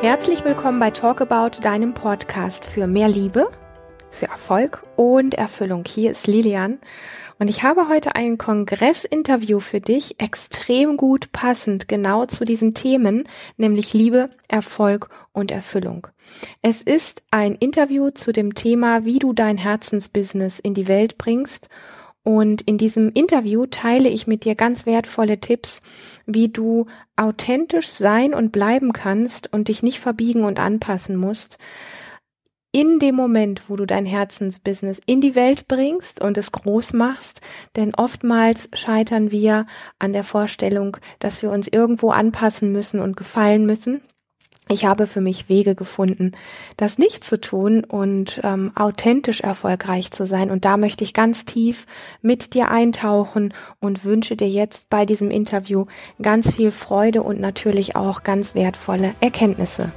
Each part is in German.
Herzlich willkommen bei Talk About, deinem Podcast für mehr Liebe, für Erfolg und Erfüllung. Hier ist Lilian und ich habe heute ein Kongressinterview für dich, extrem gut passend genau zu diesen Themen, nämlich Liebe, Erfolg und Erfüllung. Es ist ein Interview zu dem Thema, wie du dein Herzensbusiness in die Welt bringst und in diesem Interview teile ich mit dir ganz wertvolle Tipps, wie du authentisch sein und bleiben kannst und dich nicht verbiegen und anpassen musst. In dem Moment, wo du dein Herzensbusiness in die Welt bringst und es groß machst, denn oftmals scheitern wir an der Vorstellung, dass wir uns irgendwo anpassen müssen und gefallen müssen ich habe für mich Wege gefunden, das nicht zu tun und ähm, authentisch erfolgreich zu sein. Und da möchte ich ganz tief mit dir eintauchen und wünsche dir jetzt bei diesem Interview ganz viel Freude und natürlich auch ganz wertvolle Erkenntnisse.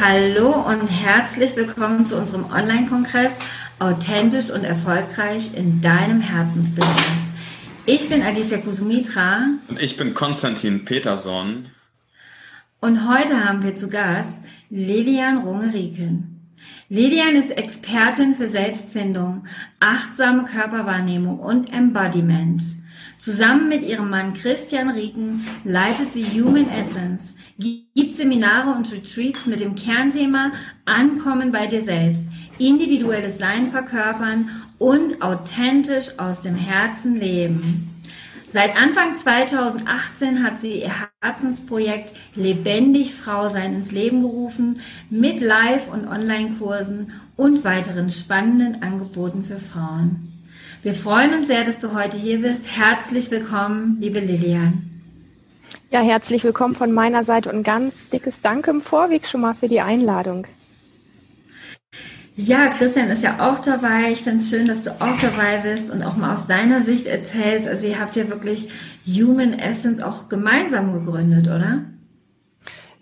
Hallo und herzlich willkommen zu unserem Online-Kongress Authentisch und erfolgreich in deinem Herzensbusiness. Ich bin Alicia Kusumitra. Und ich bin Konstantin Peterson. Und heute haben wir zu Gast Lilian Runge-Rieken. Lilian ist Expertin für Selbstfindung, achtsame Körperwahrnehmung und Embodiment. Zusammen mit ihrem Mann Christian Rieken leitet sie Human Essence, gibt Seminare und Retreats mit dem Kernthema Ankommen bei dir selbst, individuelles Sein verkörpern und authentisch aus dem Herzen leben. Seit Anfang 2018 hat sie ihr Herzensprojekt Lebendig Frau sein ins Leben gerufen mit Live- und Online-Kursen und weiteren spannenden Angeboten für Frauen. Wir freuen uns sehr, dass du heute hier bist. Herzlich willkommen, liebe Lilian. Ja, herzlich willkommen von meiner Seite und ganz dickes Danke im Vorweg schon mal für die Einladung. Ja, Christian ist ja auch dabei. Ich finde es schön, dass du auch dabei bist und auch mal aus deiner Sicht erzählst. Also ihr habt ja wirklich Human Essence auch gemeinsam gegründet, oder?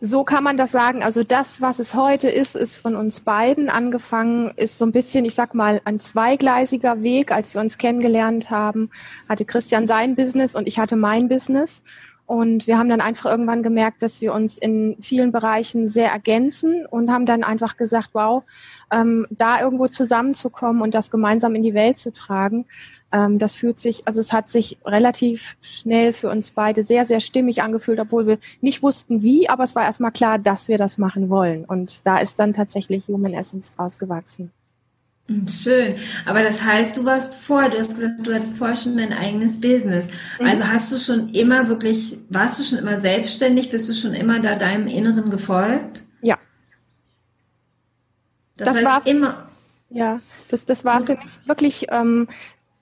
So kann man das sagen. Also das, was es heute ist, ist von uns beiden angefangen, ist so ein bisschen, ich sag mal, ein zweigleisiger Weg. Als wir uns kennengelernt haben, hatte Christian sein Business und ich hatte mein Business. Und wir haben dann einfach irgendwann gemerkt, dass wir uns in vielen Bereichen sehr ergänzen und haben dann einfach gesagt, wow, ähm, da irgendwo zusammenzukommen und das gemeinsam in die Welt zu tragen, ähm, das fühlt sich, also es hat sich relativ schnell für uns beide sehr, sehr stimmig angefühlt, obwohl wir nicht wussten wie, aber es war erstmal klar, dass wir das machen wollen. Und da ist dann tatsächlich Human Essence draus gewachsen. Schön. Aber das heißt, du warst vor, du hast gesagt, du hattest vorher schon dein eigenes Business. Mhm. Also hast du schon immer wirklich, warst du schon immer selbstständig? Bist du schon immer da deinem Inneren gefolgt? Ja. Das, das heißt war immer. Ja, das, das war für mich wirklich ähm,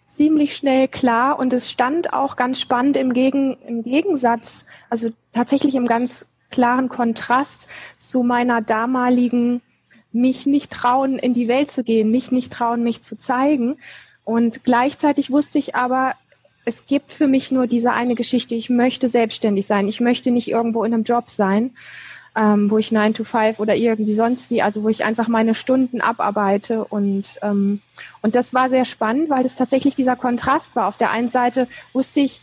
ziemlich schnell klar und es stand auch ganz spannend im, Gegen, im Gegensatz, also tatsächlich im ganz klaren Kontrast zu meiner damaligen mich nicht trauen, in die Welt zu gehen, mich nicht trauen, mich zu zeigen. Und gleichzeitig wusste ich aber, es gibt für mich nur diese eine Geschichte. Ich möchte selbstständig sein. Ich möchte nicht irgendwo in einem Job sein, ähm, wo ich 9 to 5 oder irgendwie sonst wie, also wo ich einfach meine Stunden abarbeite. Und, ähm, und das war sehr spannend, weil das tatsächlich dieser Kontrast war. Auf der einen Seite wusste ich,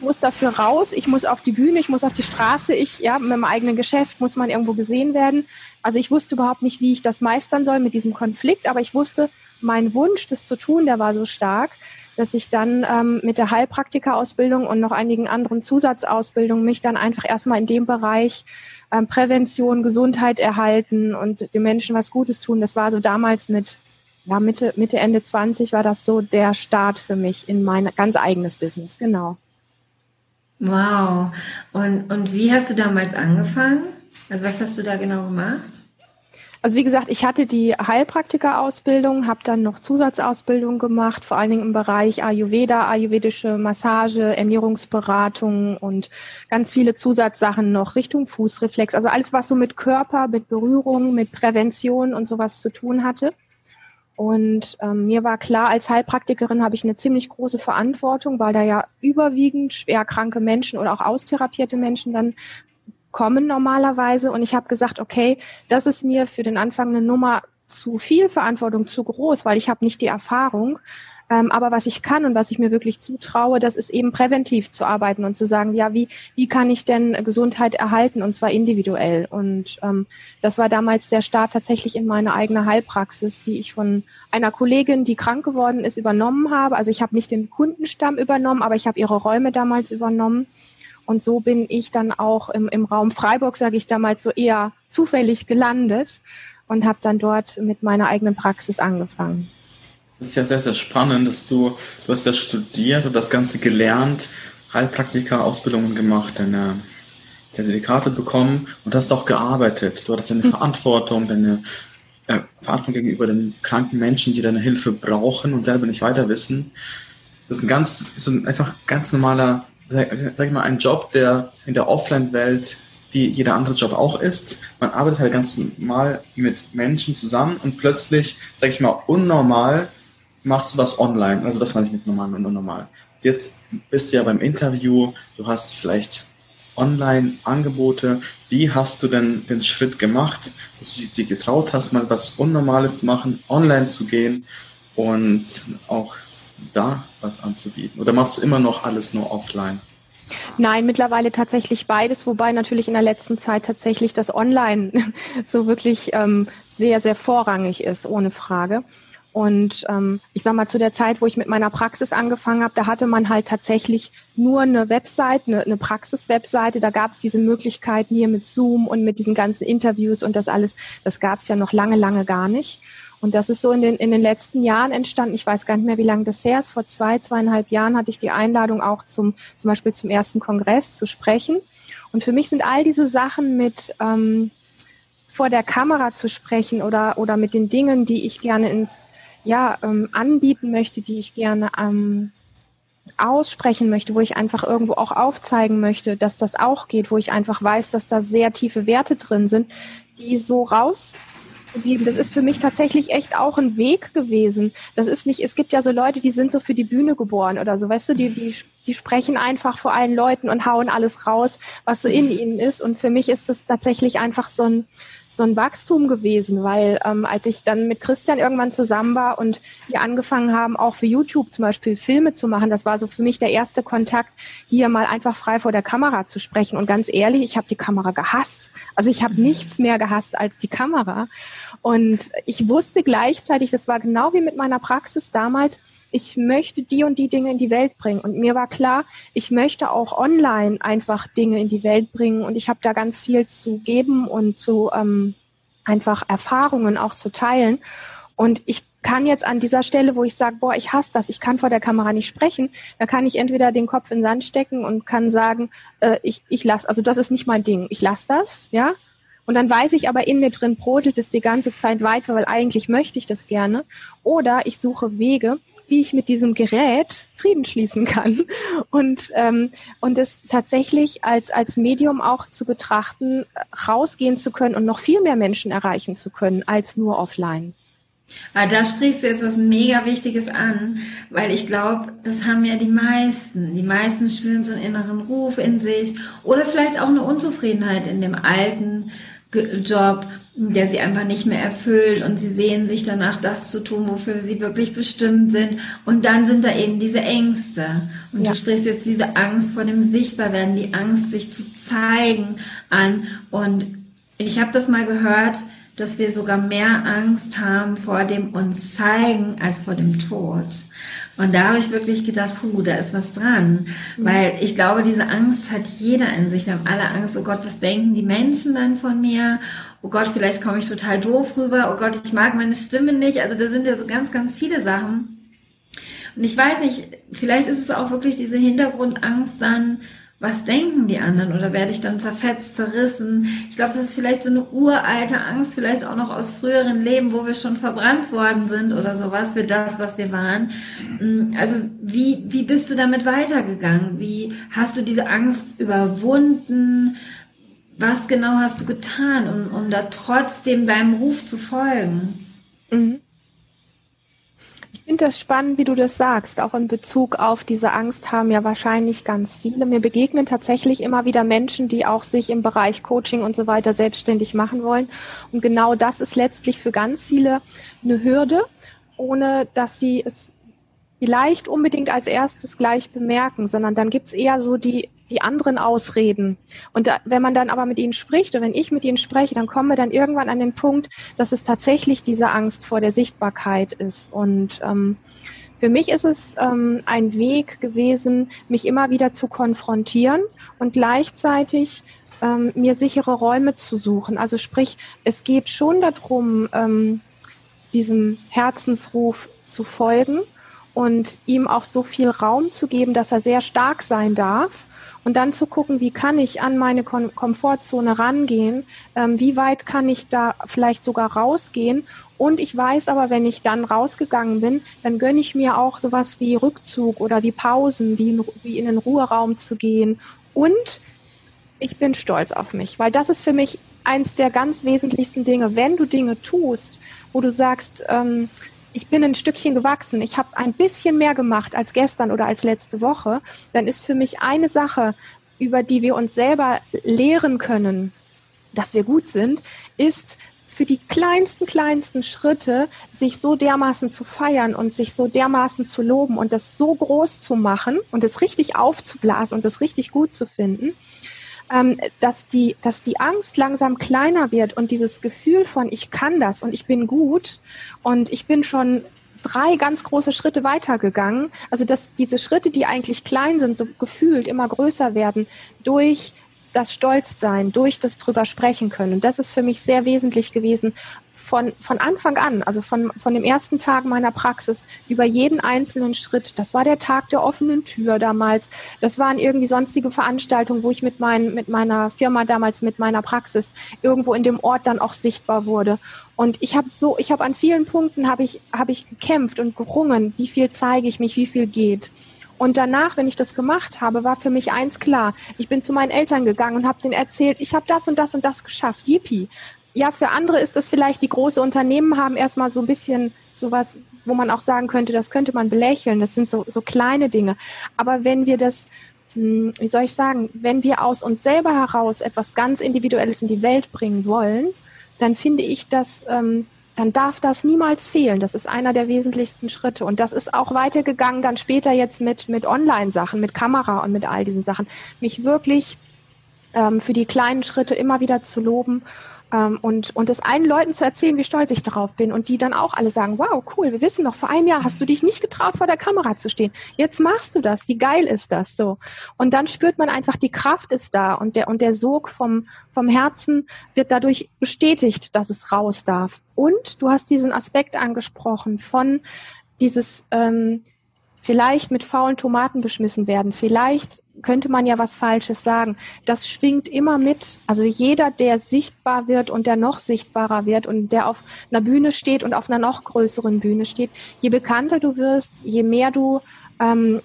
muss dafür raus, ich muss auf die Bühne, ich muss auf die Straße, ich, ja, mit meinem eigenen Geschäft muss man irgendwo gesehen werden. Also ich wusste überhaupt nicht, wie ich das meistern soll mit diesem Konflikt, aber ich wusste, mein Wunsch, das zu tun, der war so stark, dass ich dann ähm, mit der Heilpraktika-Ausbildung und noch einigen anderen Zusatzausbildungen mich dann einfach erstmal in dem Bereich ähm, Prävention, Gesundheit erhalten und den Menschen was Gutes tun. Das war so damals mit ja, Mitte, Mitte, Ende 20 war das so der Start für mich in mein ganz eigenes Business, genau. Wow. Und, und wie hast du damals angefangen? Also was hast du da genau gemacht? Also wie gesagt, ich hatte die Heilpraktika-Ausbildung, habe dann noch Zusatzausbildung gemacht, vor allen Dingen im Bereich Ayurveda, ayurvedische Massage, Ernährungsberatung und ganz viele Zusatzsachen noch Richtung Fußreflex. Also alles, was so mit Körper, mit Berührung, mit Prävention und sowas zu tun hatte. Und ähm, mir war klar, als Heilpraktikerin habe ich eine ziemlich große Verantwortung, weil da ja überwiegend schwer kranke Menschen oder auch austherapierte Menschen dann kommen normalerweise. Und ich habe gesagt, okay, das ist mir für den Anfang eine Nummer zu viel Verantwortung, zu groß, weil ich habe nicht die Erfahrung. Ähm, aber was ich kann und was ich mir wirklich zutraue, das ist eben präventiv zu arbeiten und zu sagen, ja, wie, wie kann ich denn Gesundheit erhalten und zwar individuell. Und ähm, das war damals der Start tatsächlich in meine eigene Heilpraxis, die ich von einer Kollegin, die krank geworden ist, übernommen habe. Also ich habe nicht den Kundenstamm übernommen, aber ich habe ihre Räume damals übernommen. Und so bin ich dann auch im, im Raum Freiburg, sage ich damals, so eher zufällig gelandet und habe dann dort mit meiner eigenen Praxis angefangen. Das ist ja sehr, sehr spannend, dass du, du hast ja studiert und das Ganze gelernt, Heilpraktiker, Ausbildungen gemacht, deine Zertifikate bekommen und hast auch gearbeitet. Du hattest eine mhm. Verantwortung, deine äh, Verantwortung gegenüber den kranken Menschen, die deine Hilfe brauchen und selber nicht weiter wissen. Das ist ein ganz, so ein einfach ganz normaler, sag, ich mal, ein Job, der in der Offline-Welt wie jeder andere Job auch ist. Man arbeitet halt ganz normal mit Menschen zusammen und plötzlich, sag ich mal, unnormal machst du was online. Also das meine ich mit normal und unnormal. Jetzt bist du ja beim Interview, du hast vielleicht Online-Angebote. Wie hast du denn den Schritt gemacht, dass du dir getraut hast, mal was Unnormales zu machen, online zu gehen und auch da was anzubieten? Oder machst du immer noch alles nur offline? Nein, mittlerweile tatsächlich beides, wobei natürlich in der letzten Zeit tatsächlich das Online so wirklich ähm, sehr, sehr vorrangig ist, ohne Frage. Und ähm, ich sag mal, zu der Zeit, wo ich mit meiner Praxis angefangen habe, da hatte man halt tatsächlich nur eine Website, eine, eine Praxis-Webseite. Da gab es diese Möglichkeiten hier mit Zoom und mit diesen ganzen Interviews und das alles. Das gab es ja noch lange, lange gar nicht. Und das ist so in den, in den letzten Jahren entstanden. Ich weiß gar nicht mehr, wie lange das her ist. Vor zwei, zweieinhalb Jahren hatte ich die Einladung auch zum, zum Beispiel zum ersten Kongress zu sprechen. Und für mich sind all diese Sachen mit ähm, vor der Kamera zu sprechen oder, oder mit den Dingen, die ich gerne ins ja, ähm, anbieten möchte, die ich gerne ähm, aussprechen möchte, wo ich einfach irgendwo auch aufzeigen möchte, dass das auch geht, wo ich einfach weiß, dass da sehr tiefe Werte drin sind, die so rausgegeben. Das ist für mich tatsächlich echt auch ein Weg gewesen. Das ist nicht, es gibt ja so Leute, die sind so für die Bühne geboren oder so, weißt du, die, die, die sprechen einfach vor allen Leuten und hauen alles raus, was so in ihnen ist. Und für mich ist das tatsächlich einfach so ein, so ein Wachstum gewesen, weil ähm, als ich dann mit Christian irgendwann zusammen war und wir angefangen haben, auch für YouTube zum Beispiel Filme zu machen, das war so für mich der erste Kontakt, hier mal einfach frei vor der Kamera zu sprechen. Und ganz ehrlich, ich habe die Kamera gehasst. Also ich habe mhm. nichts mehr gehasst als die Kamera. Und ich wusste gleichzeitig, das war genau wie mit meiner Praxis damals, ich möchte die und die Dinge in die Welt bringen. Und mir war klar, ich möchte auch online einfach Dinge in die Welt bringen. Und ich habe da ganz viel zu geben und zu ähm, einfach Erfahrungen auch zu teilen. Und ich kann jetzt an dieser Stelle, wo ich sage, boah, ich hasse das, ich kann vor der Kamera nicht sprechen, da kann ich entweder den Kopf in den Sand stecken und kann sagen, äh, ich, ich lasse, also das ist nicht mein Ding, ich lasse das, ja. Und dann weiß ich aber in mir drin, brodelt es die ganze Zeit weiter, weil eigentlich möchte ich das gerne. Oder ich suche Wege, wie ich mit diesem Gerät Frieden schließen kann und ähm, und es tatsächlich als als Medium auch zu betrachten, rausgehen zu können und noch viel mehr Menschen erreichen zu können als nur offline. Ah, da sprichst du jetzt was mega Wichtiges an, weil ich glaube, das haben ja die meisten. Die meisten spüren so einen inneren Ruf in sich oder vielleicht auch eine Unzufriedenheit in dem alten Job, der sie einfach nicht mehr erfüllt und sie sehen sich danach, das zu tun, wofür sie wirklich bestimmt sind. Und dann sind da eben diese Ängste. Und ja. du sprichst jetzt diese Angst vor dem Sichtbarwerden, die Angst, sich zu zeigen an. Und ich habe das mal gehört, dass wir sogar mehr Angst haben vor dem uns zeigen als vor dem Tod. Und da habe ich wirklich gedacht, puh, da ist was dran. Mhm. Weil ich glaube, diese Angst hat jeder in sich. Wir haben alle Angst, oh Gott, was denken die Menschen dann von mir? Oh Gott, vielleicht komme ich total doof rüber. Oh Gott, ich mag meine Stimme nicht. Also da sind ja so ganz, ganz viele Sachen. Und ich weiß nicht, vielleicht ist es auch wirklich diese Hintergrundangst dann, was denken die anderen oder werde ich dann zerfetzt, zerrissen? Ich glaube, das ist vielleicht so eine uralte Angst, vielleicht auch noch aus früheren Leben, wo wir schon verbrannt worden sind oder sowas für das, was wir waren. Mm, also wie, wie bist du damit weitergegangen? Wie hast du diese Angst überwunden? Was genau hast du getan, um, um da trotzdem deinem Ruf zu folgen? Mhm finde das spannend, wie du das sagst. Auch in Bezug auf diese Angst haben ja wahrscheinlich ganz viele. Mir begegnen tatsächlich immer wieder Menschen, die auch sich im Bereich Coaching und so weiter selbstständig machen wollen. Und genau das ist letztlich für ganz viele eine Hürde, ohne dass sie es vielleicht unbedingt als erstes gleich bemerken, sondern dann gibt's eher so die, die anderen Ausreden. Und da, wenn man dann aber mit ihnen spricht oder wenn ich mit ihnen spreche, dann kommen wir dann irgendwann an den Punkt, dass es tatsächlich diese Angst vor der Sichtbarkeit ist. Und ähm, für mich ist es ähm, ein Weg gewesen, mich immer wieder zu konfrontieren und gleichzeitig ähm, mir sichere Räume zu suchen. Also sprich, es geht schon darum, ähm, diesem Herzensruf zu folgen und ihm auch so viel Raum zu geben, dass er sehr stark sein darf und dann zu gucken, wie kann ich an meine Kom Komfortzone rangehen, ähm, wie weit kann ich da vielleicht sogar rausgehen und ich weiß aber, wenn ich dann rausgegangen bin, dann gönne ich mir auch sowas wie Rückzug oder wie Pausen, wie in, wie in den Ruheraum zu gehen und ich bin stolz auf mich, weil das ist für mich eins der ganz wesentlichsten Dinge. Wenn du Dinge tust, wo du sagst, ähm, ich bin ein Stückchen gewachsen, ich habe ein bisschen mehr gemacht als gestern oder als letzte Woche, dann ist für mich eine Sache, über die wir uns selber lehren können, dass wir gut sind, ist für die kleinsten, kleinsten Schritte sich so dermaßen zu feiern und sich so dermaßen zu loben und das so groß zu machen und es richtig aufzublasen und es richtig gut zu finden, ähm, dass, die, dass die Angst langsam kleiner wird und dieses Gefühl von, ich kann das und ich bin gut und ich bin schon drei ganz große Schritte weitergegangen. Also dass diese Schritte, die eigentlich klein sind, so gefühlt immer größer werden durch das Stolzsein, durch das drüber sprechen können. Und das ist für mich sehr wesentlich gewesen von, von Anfang an, also von, von dem ersten Tag meiner Praxis über jeden einzelnen Schritt. Das war der Tag der offenen Tür damals. Das waren irgendwie sonstige Veranstaltungen, wo ich mit, mein, mit meiner Firma damals, mit meiner Praxis irgendwo in dem Ort dann auch sichtbar wurde. Und ich habe so, ich habe an vielen Punkten habe ich, habe ich gekämpft und gerungen, wie viel zeige ich mich, wie viel geht. Und danach, wenn ich das gemacht habe, war für mich eins klar. Ich bin zu meinen Eltern gegangen und habe denen erzählt, ich habe das und das und das geschafft. Yippie. Ja, für andere ist das vielleicht, die große Unternehmen haben erstmal so ein bisschen sowas, wo man auch sagen könnte, das könnte man belächeln. Das sind so, so kleine Dinge. Aber wenn wir das hm, wie soll ich sagen, wenn wir aus uns selber heraus etwas ganz Individuelles in die Welt bringen wollen, dann finde ich das ähm, dann darf das niemals fehlen. Das ist einer der wesentlichsten Schritte. Und das ist auch weitergegangen dann später jetzt mit, mit Online-Sachen, mit Kamera und mit all diesen Sachen. Mich wirklich ähm, für die kleinen Schritte immer wieder zu loben und, und es allen Leuten zu erzählen, wie stolz ich darauf bin und die dann auch alle sagen, wow, cool, wir wissen noch, vor einem Jahr hast du dich nicht getraut, vor der Kamera zu stehen. Jetzt machst du das. Wie geil ist das so? Und dann spürt man einfach, die Kraft ist da und der, und der Sog vom, vom Herzen wird dadurch bestätigt, dass es raus darf. Und du hast diesen Aspekt angesprochen von dieses, ähm, vielleicht mit faulen Tomaten beschmissen werden, vielleicht könnte man ja was Falsches sagen. Das schwingt immer mit. Also jeder, der sichtbar wird und der noch sichtbarer wird und der auf einer Bühne steht und auf einer noch größeren Bühne steht, je bekannter du wirst, je mehr du ähm,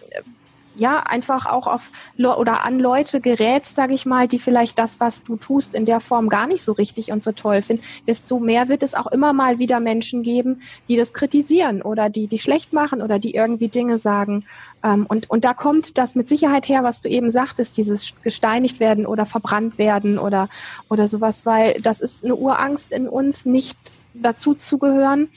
ja einfach auch auf oder an Leute gerätst, sage ich mal, die vielleicht das, was du tust, in der Form gar nicht so richtig und so toll finden, desto mehr wird es auch immer mal wieder Menschen geben, die das kritisieren oder die die schlecht machen oder die irgendwie Dinge sagen. Ähm, und und da kommt das mit Sicherheit her, was du eben sagtest, dieses gesteinigt werden oder verbrannt werden oder oder sowas, weil das ist eine Urangst in uns, nicht dazu zu gehören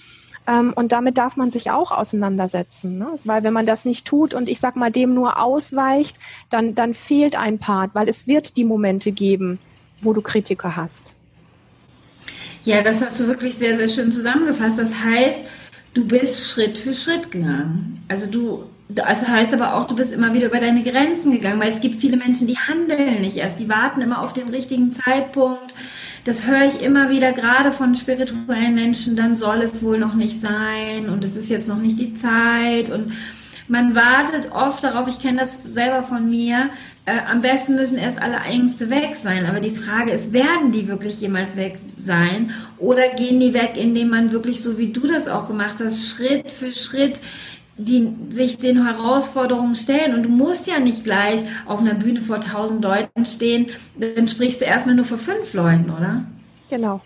und damit darf man sich auch auseinandersetzen. Ne? Weil wenn man das nicht tut und ich sag mal dem nur ausweicht, dann, dann fehlt ein Part, weil es wird die Momente geben, wo du Kritiker hast. Ja, das hast du wirklich sehr, sehr schön zusammengefasst. Das heißt, du bist Schritt für Schritt gegangen. Also du, das heißt aber auch, du bist immer wieder über deine Grenzen gegangen, weil es gibt viele Menschen, die handeln nicht erst, die warten immer auf den richtigen Zeitpunkt das höre ich immer wieder, gerade von spirituellen Menschen, dann soll es wohl noch nicht sein und es ist jetzt noch nicht die Zeit und man wartet oft darauf, ich kenne das selber von mir, äh, am besten müssen erst alle Ängste weg sein. Aber die Frage ist, werden die wirklich jemals weg sein? Oder gehen die weg, indem man wirklich, so wie du das auch gemacht hast, Schritt für Schritt die sich den Herausforderungen stellen. Und du musst ja nicht gleich auf einer Bühne vor tausend Leuten stehen, dann sprichst du erstmal nur vor fünf Leuten, oder? Genau.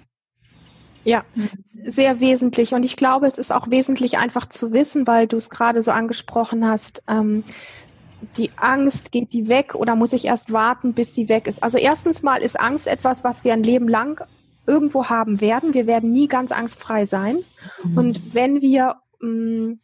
Ja, sehr wesentlich. Und ich glaube, es ist auch wesentlich einfach zu wissen, weil du es gerade so angesprochen hast, ähm, die Angst, geht die weg oder muss ich erst warten, bis sie weg ist? Also erstens mal ist Angst etwas, was wir ein Leben lang irgendwo haben werden. Wir werden nie ganz angstfrei sein. Mhm. Und wenn wir mh, mm,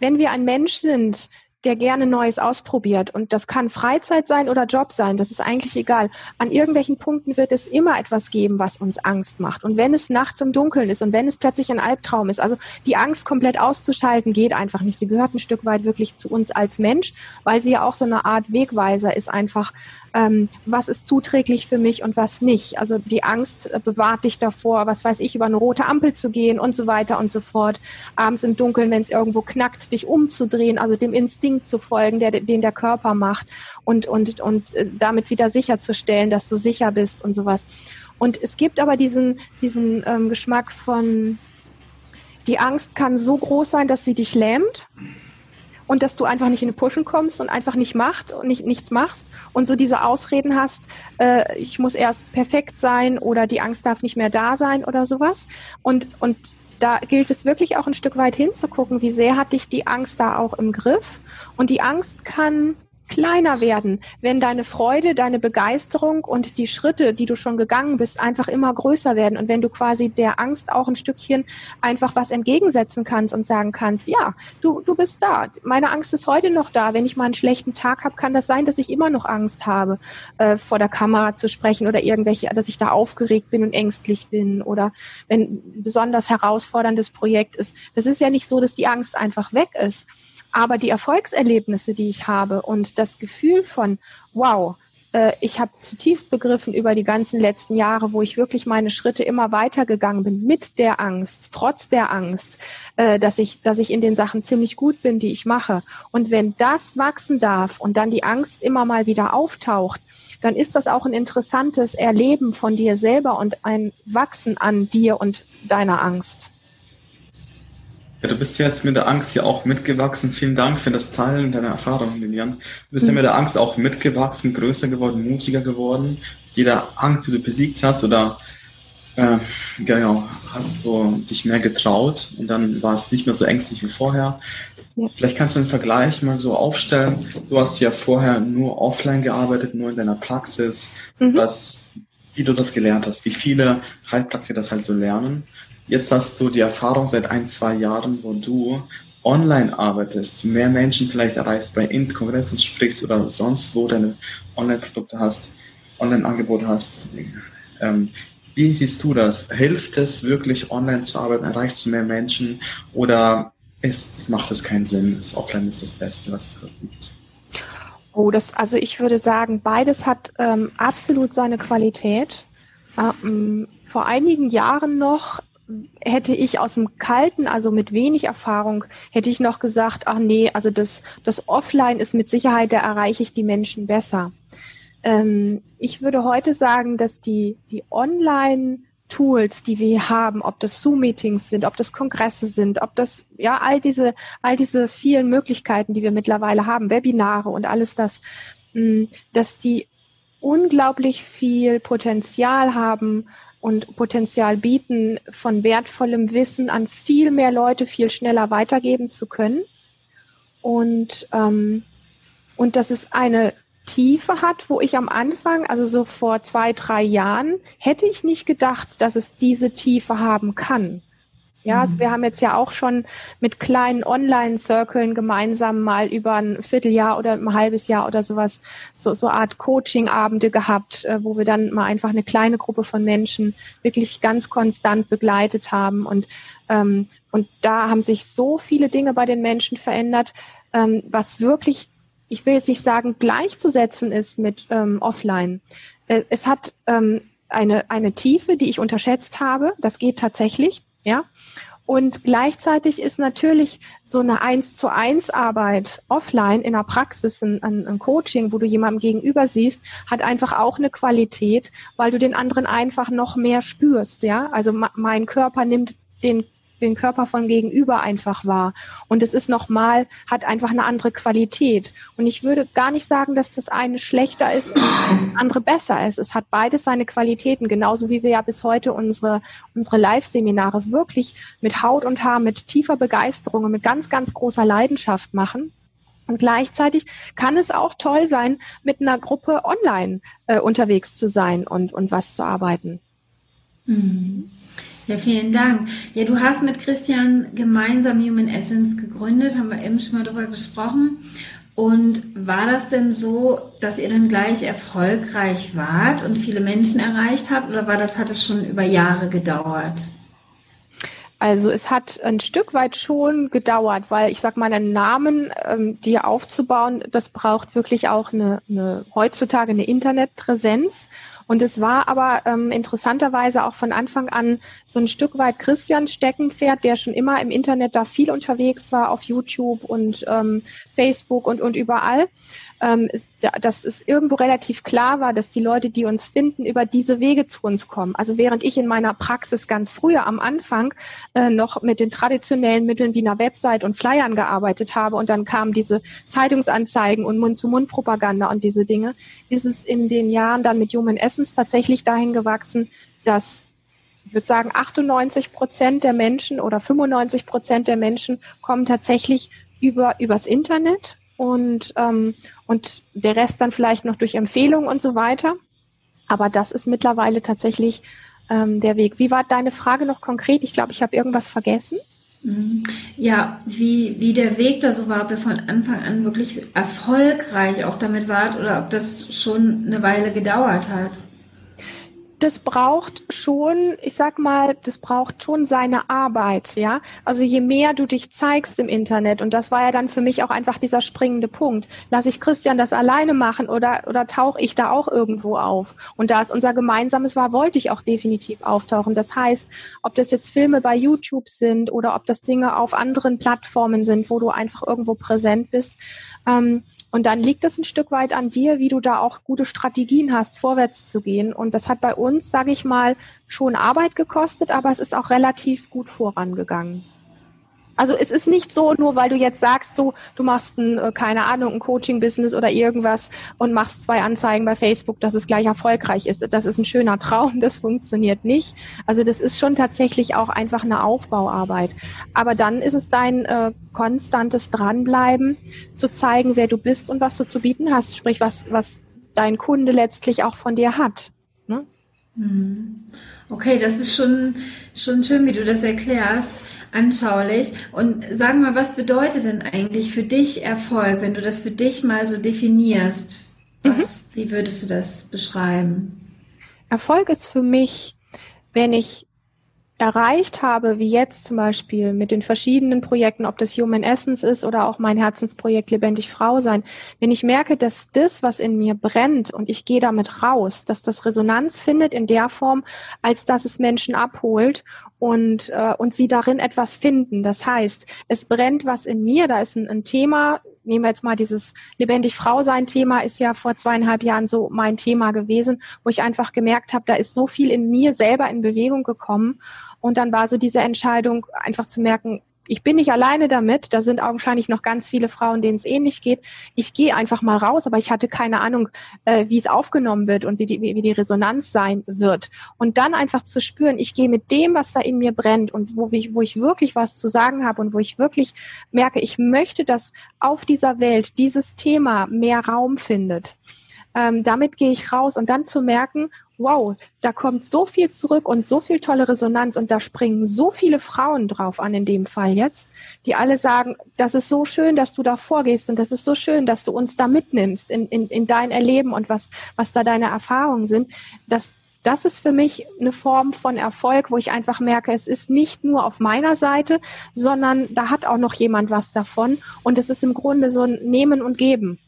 wenn wir ein Mensch sind, der gerne Neues ausprobiert. Und das kann Freizeit sein oder Job sein. Das ist eigentlich egal. An irgendwelchen Punkten wird es immer etwas geben, was uns Angst macht. Und wenn es nachts im Dunkeln ist und wenn es plötzlich ein Albtraum ist, also die Angst komplett auszuschalten, geht einfach nicht. Sie gehört ein Stück weit wirklich zu uns als Mensch, weil sie ja auch so eine Art Wegweiser ist, einfach ähm, was ist zuträglich für mich und was nicht. Also die Angst äh, bewahrt dich davor, was weiß ich, über eine rote Ampel zu gehen und so weiter und so fort. Abends im Dunkeln, wenn es irgendwo knackt, dich umzudrehen, also dem Instinkt zu folgen, der, den der Körper macht und, und, und äh, damit wieder sicherzustellen, dass du sicher bist und sowas. Und es gibt aber diesen, diesen ähm, Geschmack von, die Angst kann so groß sein, dass sie dich lähmt und dass du einfach nicht in den Pushen kommst und einfach nicht macht und nicht, nichts machst und so diese Ausreden hast, äh, ich muss erst perfekt sein oder die Angst darf nicht mehr da sein oder sowas. Und, und da gilt es wirklich auch ein Stück weit hinzugucken, wie sehr hat dich die Angst da auch im Griff. Und die Angst kann kleiner werden, wenn deine Freude, deine Begeisterung und die Schritte, die du schon gegangen bist, einfach immer größer werden. Und wenn du quasi der Angst auch ein Stückchen einfach was entgegensetzen kannst und sagen kannst, ja, du, du bist da. Meine Angst ist heute noch da. Wenn ich mal einen schlechten Tag habe, kann das sein, dass ich immer noch Angst habe, äh, vor der Kamera zu sprechen oder irgendwelche, dass ich da aufgeregt bin und ängstlich bin oder wenn ein besonders herausforderndes Projekt ist. Das ist ja nicht so, dass die Angst einfach weg ist. Aber die Erfolgserlebnisse, die ich habe und das Gefühl von, wow, äh, ich habe zutiefst begriffen über die ganzen letzten Jahre, wo ich wirklich meine Schritte immer weitergegangen bin mit der Angst, trotz der Angst, äh, dass ich, dass ich in den Sachen ziemlich gut bin, die ich mache. Und wenn das wachsen darf und dann die Angst immer mal wieder auftaucht, dann ist das auch ein interessantes Erleben von dir selber und ein Wachsen an dir und deiner Angst. Ja, du bist jetzt mit der Angst ja auch mitgewachsen. Vielen Dank für das Teilen deiner Erfahrungen, Lilian. Du bist mhm. ja mit der Angst auch mitgewachsen, größer geworden, mutiger geworden. Jeder Angst, die du besiegt hast oder äh, genau, hast du dich mehr getraut und dann war es nicht mehr so ängstlich wie vorher. Ja. Vielleicht kannst du einen Vergleich mal so aufstellen. Du hast ja vorher nur offline gearbeitet, nur in deiner Praxis, mhm. was, wie du das gelernt hast, wie viele Heilpraktiker das halt so lernen. Jetzt hast du die Erfahrung seit ein, zwei Jahren, wo du online arbeitest, mehr Menschen vielleicht erreichst, bei Kongressen sprichst oder sonst wo deine Online-Produkte hast, Online-Angebote hast. Ähm, wie siehst du das? Hilft es wirklich, online zu arbeiten? Erreichst du mehr Menschen? Oder ist, macht es keinen Sinn? Das Offline ist das Beste, was es gibt. Oh, das, also ich würde sagen, beides hat ähm, absolut seine Qualität. Ähm, vor einigen Jahren noch hätte ich aus dem Kalten, also mit wenig Erfahrung, hätte ich noch gesagt, ach nee, also das, das Offline ist mit Sicherheit, da erreiche ich die Menschen besser. Ähm, ich würde heute sagen, dass die, die Online- Tools, die wir haben, ob das Zoom-Meetings sind, ob das Kongresse sind, ob das, ja, all diese, all diese vielen Möglichkeiten, die wir mittlerweile haben, Webinare und alles das, mm, dass die unglaublich viel Potenzial haben, und Potenzial bieten, von wertvollem Wissen an viel mehr Leute viel schneller weitergeben zu können. Und, ähm, und dass es eine Tiefe hat, wo ich am Anfang, also so vor zwei, drei Jahren, hätte ich nicht gedacht, dass es diese Tiefe haben kann. Ja, also mhm. wir haben jetzt ja auch schon mit kleinen Online-Circlen gemeinsam mal über ein Vierteljahr oder ein halbes Jahr oder sowas, so, so Art Coaching-Abende gehabt, äh, wo wir dann mal einfach eine kleine Gruppe von Menschen wirklich ganz konstant begleitet haben. Und, ähm, und da haben sich so viele Dinge bei den Menschen verändert, ähm, was wirklich, ich will jetzt nicht sagen, gleichzusetzen ist mit ähm, Offline. Äh, es hat ähm, eine, eine Tiefe, die ich unterschätzt habe. Das geht tatsächlich. Ja. Und gleichzeitig ist natürlich so eine eins zu eins Arbeit offline in der Praxis, ein, ein, Coaching, wo du jemandem gegenüber siehst, hat einfach auch eine Qualität, weil du den anderen einfach noch mehr spürst. Ja, also mein Körper nimmt den den Körper von gegenüber einfach wahr. Und es ist nochmal, hat einfach eine andere Qualität. Und ich würde gar nicht sagen, dass das eine schlechter ist und das andere besser ist. Es hat beides seine Qualitäten, genauso wie wir ja bis heute unsere, unsere Live-Seminare wirklich mit Haut und Haar, mit tiefer Begeisterung und mit ganz, ganz großer Leidenschaft machen. Und gleichzeitig kann es auch toll sein, mit einer Gruppe online äh, unterwegs zu sein und, und was zu arbeiten. Mhm. Ja, vielen Dank. Ja, du hast mit Christian gemeinsam Human Essence gegründet, haben wir eben schon mal drüber gesprochen. Und war das denn so, dass ihr dann gleich erfolgreich wart und viele Menschen erreicht habt oder war das, hat es schon über Jahre gedauert? Also es hat ein Stück weit schon gedauert, weil ich sag mal, einen Namen ähm, dir aufzubauen, das braucht wirklich auch eine, eine heutzutage eine Internetpräsenz. Und es war aber ähm, interessanterweise auch von Anfang an so ein Stück weit Christians Steckenpferd, der schon immer im Internet da viel unterwegs war, auf YouTube und ähm, Facebook und, und überall ähm, dass es irgendwo relativ klar war, dass die Leute, die uns finden, über diese Wege zu uns kommen. Also während ich in meiner Praxis ganz früher am Anfang äh, noch mit den traditionellen Mitteln wie einer Website und Flyern gearbeitet habe und dann kamen diese Zeitungsanzeigen und Mund-zu-Mund-Propaganda und diese Dinge, ist es in den Jahren dann mit Human Essence tatsächlich dahin gewachsen, dass ich würde sagen, 98 Prozent der Menschen oder 95 Prozent der Menschen kommen tatsächlich über übers Internet und, ähm, und der Rest dann vielleicht noch durch Empfehlungen und so weiter. Aber das ist mittlerweile tatsächlich ähm, der Weg. Wie war deine Frage noch konkret? Ich glaube, ich habe irgendwas vergessen. Mhm. Ja, wie, wie der Weg da so war, ob ihr von Anfang an wirklich erfolgreich auch damit wart oder ob das schon eine Weile gedauert hat das braucht schon, ich sag mal, das braucht schon seine Arbeit, ja. Also je mehr du dich zeigst im Internet, und das war ja dann für mich auch einfach dieser springende Punkt, lass ich Christian das alleine machen oder, oder tauche ich da auch irgendwo auf? Und da es unser gemeinsames war, wollte ich auch definitiv auftauchen. Das heißt, ob das jetzt Filme bei YouTube sind oder ob das Dinge auf anderen Plattformen sind, wo du einfach irgendwo präsent bist, ähm, und dann liegt es ein Stück weit an dir, wie du da auch gute Strategien hast, vorwärts zu gehen. Und das hat bei uns, sage ich mal, schon Arbeit gekostet, aber es ist auch relativ gut vorangegangen. Also es ist nicht so, nur weil du jetzt sagst, so du machst ein, äh, keine Ahnung, ein Coaching-Business oder irgendwas und machst zwei Anzeigen bei Facebook, dass es gleich erfolgreich ist. Das ist ein schöner Traum, das funktioniert nicht. Also das ist schon tatsächlich auch einfach eine Aufbauarbeit. Aber dann ist es dein äh, konstantes Dranbleiben, zu zeigen, wer du bist und was du zu bieten hast. Sprich, was, was dein Kunde letztlich auch von dir hat. Ne? Mhm. Okay, das ist schon, schon schön, wie du das erklärst anschaulich. Und sag mal, was bedeutet denn eigentlich für dich Erfolg, wenn du das für dich mal so definierst? Was, mhm. Wie würdest du das beschreiben? Erfolg ist für mich, wenn ich erreicht habe, wie jetzt zum Beispiel mit den verschiedenen Projekten, ob das Human Essence ist oder auch mein Herzensprojekt Lebendig Frau sein, wenn ich merke, dass das, was in mir brennt und ich gehe damit raus, dass das Resonanz findet in der Form, als dass es Menschen abholt und, äh, und sie darin etwas finden. Das heißt, es brennt was in mir, da ist ein, ein Thema, nehmen wir jetzt mal dieses lebendig Frau sein Thema, ist ja vor zweieinhalb Jahren so mein Thema gewesen, wo ich einfach gemerkt habe, da ist so viel in mir selber in Bewegung gekommen. Und dann war so diese Entscheidung, einfach zu merken, ich bin nicht alleine damit. Da sind augenscheinlich noch ganz viele Frauen, denen es ähnlich geht. Ich gehe einfach mal raus, aber ich hatte keine Ahnung, äh, wie es aufgenommen wird und wie die, wie die Resonanz sein wird. Und dann einfach zu spüren, ich gehe mit dem, was da in mir brennt und wo ich, wo ich wirklich was zu sagen habe und wo ich wirklich merke, ich möchte, dass auf dieser Welt dieses Thema mehr Raum findet. Ähm, damit gehe ich raus und dann zu merken, wow, da kommt so viel zurück und so viel tolle Resonanz und da springen so viele Frauen drauf an in dem Fall jetzt, die alle sagen, das ist so schön, dass du da vorgehst und das ist so schön, dass du uns da mitnimmst in, in, in dein Erleben und was, was da deine Erfahrungen sind. Das, das ist für mich eine Form von Erfolg, wo ich einfach merke, es ist nicht nur auf meiner Seite, sondern da hat auch noch jemand was davon und es ist im Grunde so ein Nehmen und Geben.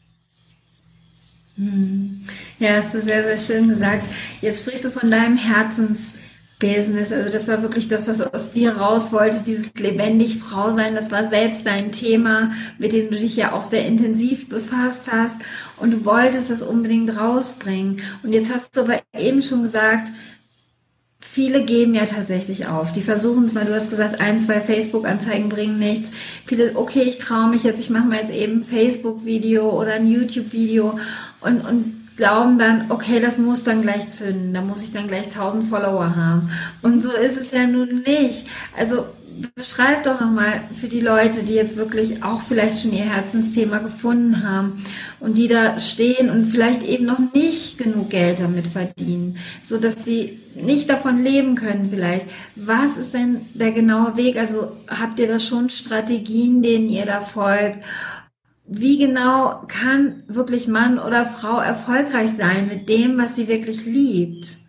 Hm. Ja, hast du sehr, sehr schön gesagt. Jetzt sprichst du von deinem Herzensbusiness. Also das war wirklich das, was aus dir raus wollte, dieses lebendig Frau sein. Das war selbst dein Thema, mit dem du dich ja auch sehr intensiv befasst hast. Und du wolltest das unbedingt rausbringen. Und jetzt hast du aber eben schon gesagt, viele geben ja tatsächlich auf. Die versuchen es mal, du hast gesagt, ein, zwei Facebook-Anzeigen bringen nichts. Viele, okay, ich traue mich jetzt, ich mache mal jetzt eben ein Facebook-Video oder ein YouTube-Video und, und glauben dann, okay, das muss dann gleich zünden, da muss ich dann gleich 1000 Follower haben. Und so ist es ja nun nicht. Also beschreib doch nochmal für die Leute, die jetzt wirklich auch vielleicht schon ihr Herzensthema gefunden haben und die da stehen und vielleicht eben noch nicht genug Geld damit verdienen, so dass sie nicht davon leben können vielleicht. Was ist denn der genaue Weg? Also habt ihr da schon Strategien, denen ihr da folgt? Wie genau kann wirklich Mann oder Frau erfolgreich sein mit dem, was sie wirklich liebt?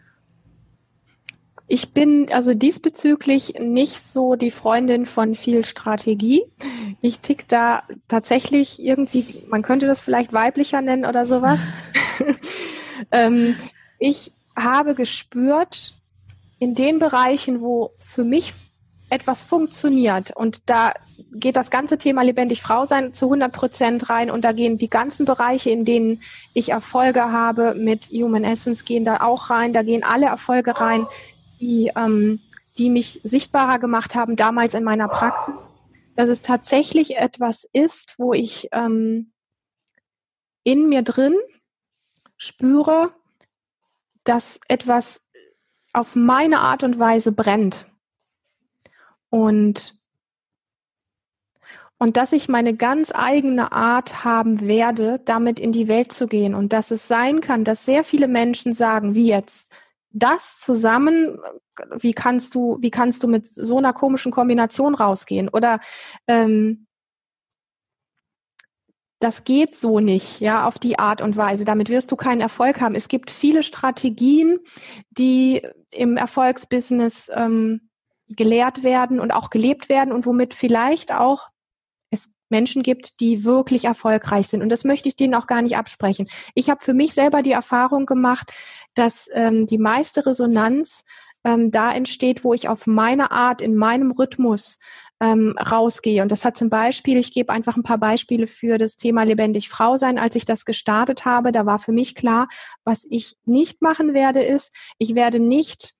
Ich bin also diesbezüglich nicht so die Freundin von viel Strategie. Ich tick da tatsächlich irgendwie, man könnte das vielleicht weiblicher nennen oder sowas. ähm, ich habe gespürt, in den Bereichen, wo für mich etwas funktioniert und da geht das ganze Thema lebendig Frau sein zu 100 Prozent rein und da gehen die ganzen Bereiche, in denen ich Erfolge habe mit Human Essence, gehen da auch rein, da gehen alle Erfolge rein, die, ähm, die mich sichtbarer gemacht haben damals in meiner Praxis, dass es tatsächlich etwas ist, wo ich ähm, in mir drin spüre, dass etwas auf meine Art und Weise brennt. Und, und dass ich meine ganz eigene Art haben werde, damit in die Welt zu gehen. Und dass es sein kann, dass sehr viele Menschen sagen, wie jetzt, das zusammen, wie kannst du, wie kannst du mit so einer komischen Kombination rausgehen? Oder ähm, das geht so nicht, ja, auf die Art und Weise. Damit wirst du keinen Erfolg haben. Es gibt viele Strategien, die im Erfolgsbusiness ähm, gelehrt werden und auch gelebt werden und womit vielleicht auch Menschen gibt, die wirklich erfolgreich sind. Und das möchte ich denen auch gar nicht absprechen. Ich habe für mich selber die Erfahrung gemacht, dass ähm, die meiste Resonanz ähm, da entsteht, wo ich auf meine Art, in meinem Rhythmus ähm, rausgehe. Und das hat zum Beispiel, ich gebe einfach ein paar Beispiele für das Thema lebendig Frau sein. Als ich das gestartet habe, da war für mich klar, was ich nicht machen werde, ist, ich werde nicht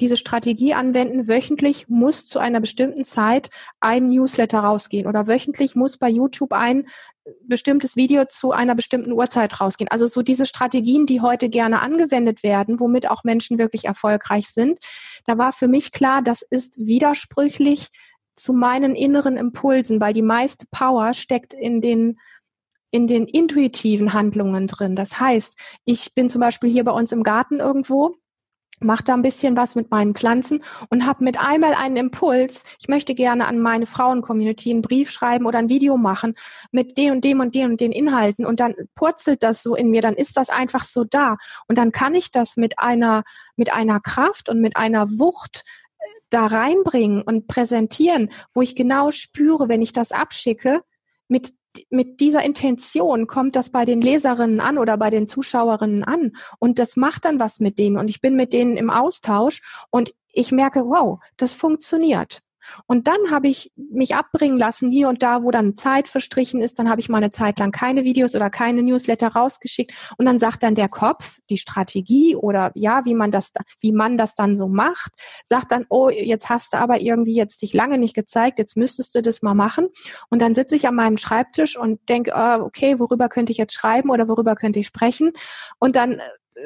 diese Strategie anwenden. Wöchentlich muss zu einer bestimmten Zeit ein Newsletter rausgehen oder wöchentlich muss bei YouTube ein bestimmtes Video zu einer bestimmten Uhrzeit rausgehen. Also so diese Strategien, die heute gerne angewendet werden, womit auch Menschen wirklich erfolgreich sind. Da war für mich klar, das ist widersprüchlich zu meinen inneren Impulsen, weil die meiste Power steckt in den in den intuitiven Handlungen drin. Das heißt, ich bin zum Beispiel hier bei uns im Garten irgendwo mache da ein bisschen was mit meinen Pflanzen und habe mit einmal einen Impuls, ich möchte gerne an meine Frauen-Community einen Brief schreiben oder ein Video machen mit dem und dem und dem und den Inhalten und dann purzelt das so in mir, dann ist das einfach so da. Und dann kann ich das mit einer mit einer Kraft und mit einer Wucht äh, da reinbringen und präsentieren, wo ich genau spüre, wenn ich das abschicke, mit mit dieser Intention kommt das bei den Leserinnen an oder bei den Zuschauerinnen an und das macht dann was mit denen und ich bin mit denen im Austausch und ich merke, wow, das funktioniert. Und dann habe ich mich abbringen lassen, hier und da, wo dann Zeit verstrichen ist. Dann habe ich mal eine Zeit lang keine Videos oder keine Newsletter rausgeschickt. Und dann sagt dann der Kopf, die Strategie oder ja, wie man das, wie man das dann so macht, sagt dann, oh, jetzt hast du aber irgendwie jetzt dich lange nicht gezeigt, jetzt müsstest du das mal machen. Und dann sitze ich an meinem Schreibtisch und denke, oh, okay, worüber könnte ich jetzt schreiben oder worüber könnte ich sprechen? Und dann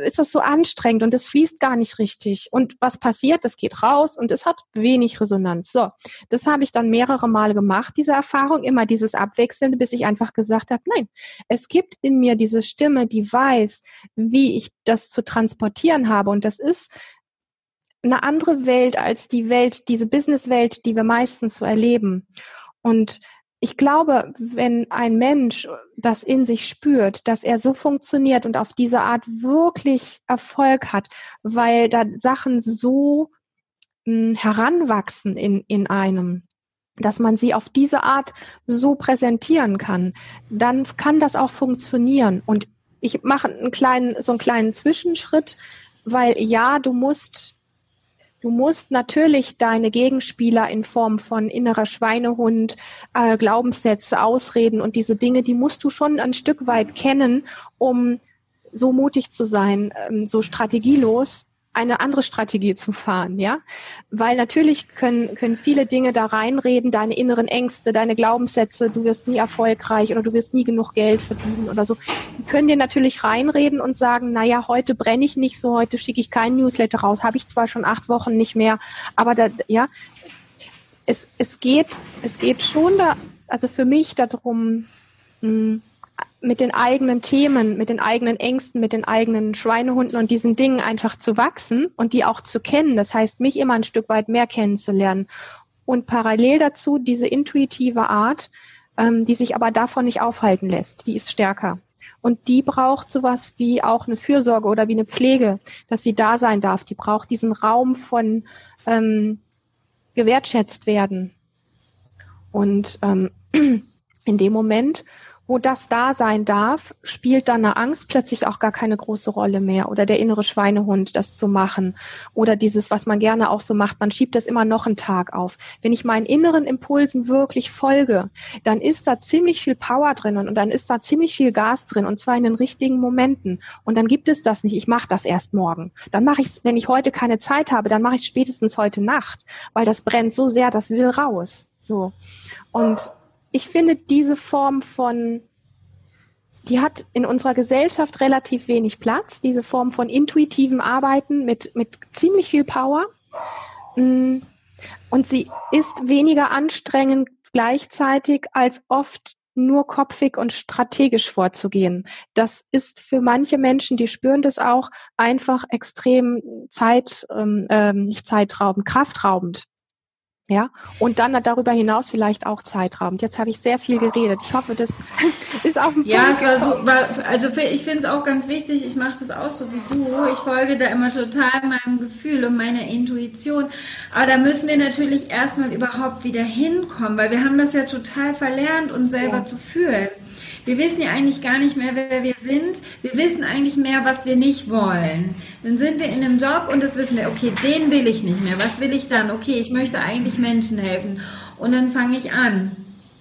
ist das so anstrengend und es fließt gar nicht richtig. Und was passiert? Das geht raus und es hat wenig Resonanz. So, das habe ich dann mehrere Male gemacht, diese Erfahrung, immer dieses Abwechselnde, bis ich einfach gesagt habe, nein, es gibt in mir diese Stimme, die weiß, wie ich das zu transportieren habe. Und das ist eine andere Welt als die Welt, diese Businesswelt, die wir meistens so erleben. Und ich glaube, wenn ein Mensch das in sich spürt, dass er so funktioniert und auf diese Art wirklich Erfolg hat, weil da Sachen so hm, heranwachsen in, in einem, dass man sie auf diese Art so präsentieren kann, dann kann das auch funktionieren. Und ich mache einen kleinen, so einen kleinen Zwischenschritt, weil ja, du musst Du musst natürlich deine Gegenspieler in Form von innerer Schweinehund, äh, Glaubenssätze, Ausreden und diese Dinge, die musst du schon ein Stück weit kennen, um so mutig zu sein, ähm, so strategielos eine andere Strategie zu fahren, ja? Weil natürlich können, können viele Dinge da reinreden, deine inneren Ängste, deine Glaubenssätze, du wirst nie erfolgreich oder du wirst nie genug Geld verdienen oder so. Die können dir natürlich reinreden und sagen, naja, heute brenne ich nicht so, heute schicke ich keinen Newsletter raus, habe ich zwar schon acht Wochen nicht mehr, aber da, ja, es, es geht, es geht schon da, also für mich darum, mh, mit den eigenen Themen, mit den eigenen Ängsten, mit den eigenen Schweinehunden und diesen Dingen einfach zu wachsen und die auch zu kennen. Das heißt, mich immer ein Stück weit mehr kennenzulernen. Und parallel dazu diese intuitive Art, ähm, die sich aber davon nicht aufhalten lässt, die ist stärker. Und die braucht sowas wie auch eine Fürsorge oder wie eine Pflege, dass sie da sein darf. Die braucht diesen Raum von ähm, gewertschätzt werden. Und ähm, in dem Moment, wo das da sein darf, spielt dann eine Angst plötzlich auch gar keine große Rolle mehr oder der innere Schweinehund, das zu machen oder dieses, was man gerne auch so macht, man schiebt das immer noch einen Tag auf. Wenn ich meinen inneren Impulsen wirklich folge, dann ist da ziemlich viel Power drin und dann ist da ziemlich viel Gas drin und zwar in den richtigen Momenten. Und dann gibt es das nicht, ich mache das erst morgen. Dann mache ich es, wenn ich heute keine Zeit habe, dann mache ich spätestens heute Nacht, weil das brennt so sehr, das will raus. So. Und ich finde diese Form von, die hat in unserer Gesellschaft relativ wenig Platz, diese Form von intuitivem Arbeiten mit, mit ziemlich viel Power. Mm. Und sie ist weniger anstrengend gleichzeitig als oft nur kopfig und strategisch vorzugehen. Das ist für manche Menschen, die spüren das auch, einfach extrem Zeit, ähm, ähm nicht zeitraubend, kraftraubend. Ja, und dann darüber hinaus vielleicht auch zeitraubend. Jetzt habe ich sehr viel geredet. Ich hoffe, das ist auf dem Ja, Punkt es war so, war, also ich finde es auch ganz wichtig, ich mache das auch so wie du. Ich folge da immer total meinem Gefühl und meiner Intuition. Aber da müssen wir natürlich erstmal überhaupt wieder hinkommen, weil wir haben das ja total verlernt, uns selber ja. zu fühlen. Wir wissen ja eigentlich gar nicht mehr, wer wir sind. Wir wissen eigentlich mehr, was wir nicht wollen. Dann sind wir in einem Job und das wissen wir, okay, den will ich nicht mehr. Was will ich dann? Okay, ich möchte eigentlich Menschen helfen. Und dann fange ich an.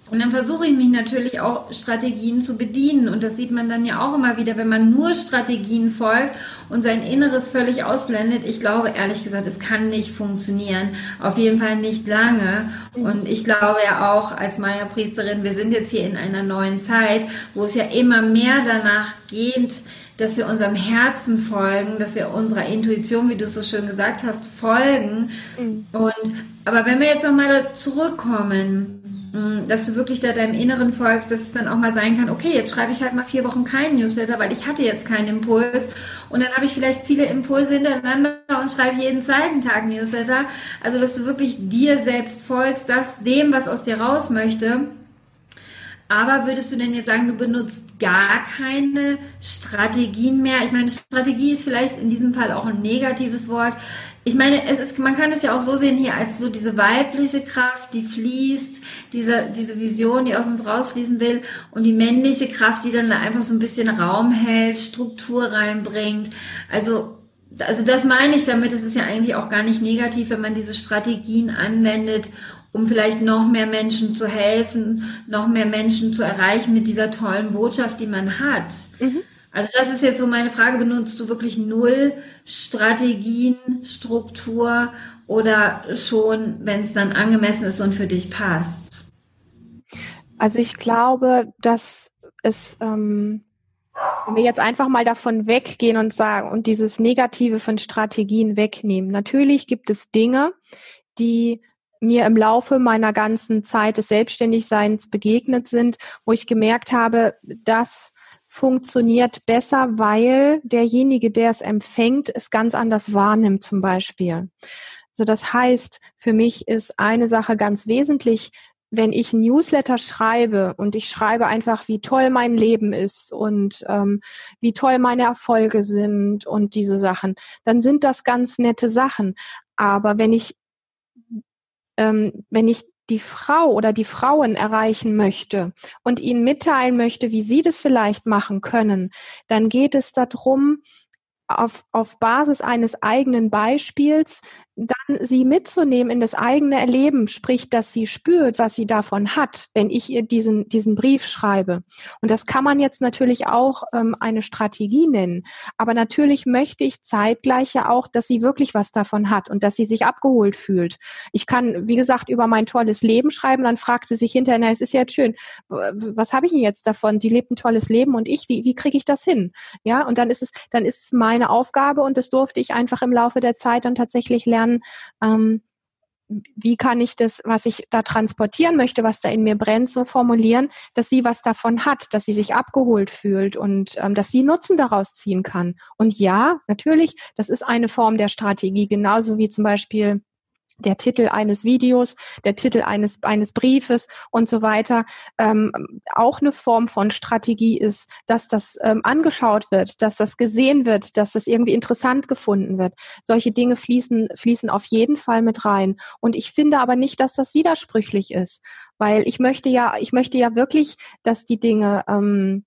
Und dann versuche ich mich natürlich auch Strategien zu bedienen. Und das sieht man dann ja auch immer wieder, wenn man nur Strategien folgt und sein Inneres völlig ausblendet. Ich glaube, ehrlich gesagt, es kann nicht funktionieren. Auf jeden Fall nicht lange. Und ich glaube ja auch als Maya-Priesterin, wir sind jetzt hier in einer neuen Zeit, wo es ja immer mehr danach geht, dass wir unserem Herzen folgen, dass wir unserer Intuition, wie du es so schön gesagt hast, folgen. Mhm. Und, aber wenn wir jetzt nochmal zurückkommen, Mm, dass du wirklich da deinem Inneren folgst, dass es dann auch mal sein kann, okay, jetzt schreibe ich halt mal vier Wochen keinen Newsletter, weil ich hatte jetzt keinen Impuls und dann habe ich vielleicht viele Impulse hintereinander und schreibe jeden zweiten Tag Newsletter. Also, dass du wirklich dir selbst folgst, das dem, was aus dir raus möchte. Aber würdest du denn jetzt sagen, du benutzt gar keine Strategien mehr? Ich meine, Strategie ist vielleicht in diesem Fall auch ein negatives Wort ich meine, es ist, man kann es ja auch so sehen hier als so diese weibliche Kraft, die fließt, diese, diese Vision, die aus uns rausfließen will und die männliche Kraft, die dann einfach so ein bisschen Raum hält, Struktur reinbringt. Also, also das meine ich damit. Es ist ja eigentlich auch gar nicht negativ, wenn man diese Strategien anwendet, um vielleicht noch mehr Menschen zu helfen, noch mehr Menschen zu erreichen mit dieser tollen Botschaft, die man hat. Mhm. Also das ist jetzt so meine Frage, benutzt du wirklich null Strategien, Struktur oder schon, wenn es dann angemessen ist und für dich passt? Also ich glaube, dass es, ähm, wenn wir jetzt einfach mal davon weggehen und sagen und dieses Negative von Strategien wegnehmen. Natürlich gibt es Dinge, die mir im Laufe meiner ganzen Zeit des Selbstständigseins begegnet sind, wo ich gemerkt habe, dass funktioniert besser, weil derjenige, der es empfängt, es ganz anders wahrnimmt zum Beispiel. Also das heißt, für mich ist eine Sache ganz wesentlich, wenn ich ein Newsletter schreibe und ich schreibe einfach, wie toll mein Leben ist und ähm, wie toll meine Erfolge sind und diese Sachen, dann sind das ganz nette Sachen. Aber wenn ich ähm, wenn ich die Frau oder die Frauen erreichen möchte und ihnen mitteilen möchte, wie sie das vielleicht machen können, dann geht es darum, auf, auf Basis eines eigenen Beispiels dann sie mitzunehmen in das eigene Erleben, sprich, dass sie spürt, was sie davon hat, wenn ich ihr diesen, diesen Brief schreibe. Und das kann man jetzt natürlich auch ähm, eine Strategie nennen. Aber natürlich möchte ich zeitgleich ja auch, dass sie wirklich was davon hat und dass sie sich abgeholt fühlt. Ich kann, wie gesagt, über mein tolles Leben schreiben, dann fragt sie sich hinterher, na, es ist ja jetzt schön, was habe ich denn jetzt davon? Die lebt ein tolles Leben und ich, wie, wie kriege ich das hin? Ja, und dann ist es, dann ist es meine Aufgabe und das durfte ich einfach im Laufe der Zeit dann tatsächlich lernen, ähm, wie kann ich das, was ich da transportieren möchte, was da in mir brennt, so formulieren, dass sie was davon hat, dass sie sich abgeholt fühlt und ähm, dass sie Nutzen daraus ziehen kann. Und ja, natürlich, das ist eine Form der Strategie, genauso wie zum Beispiel der Titel eines Videos, der Titel eines, eines Briefes und so weiter ähm, auch eine Form von Strategie ist, dass das ähm, angeschaut wird, dass das gesehen wird, dass das irgendwie interessant gefunden wird. Solche Dinge fließen, fließen auf jeden Fall mit rein. Und ich finde aber nicht, dass das widersprüchlich ist, weil ich möchte ja, ich möchte ja wirklich, dass die Dinge ähm,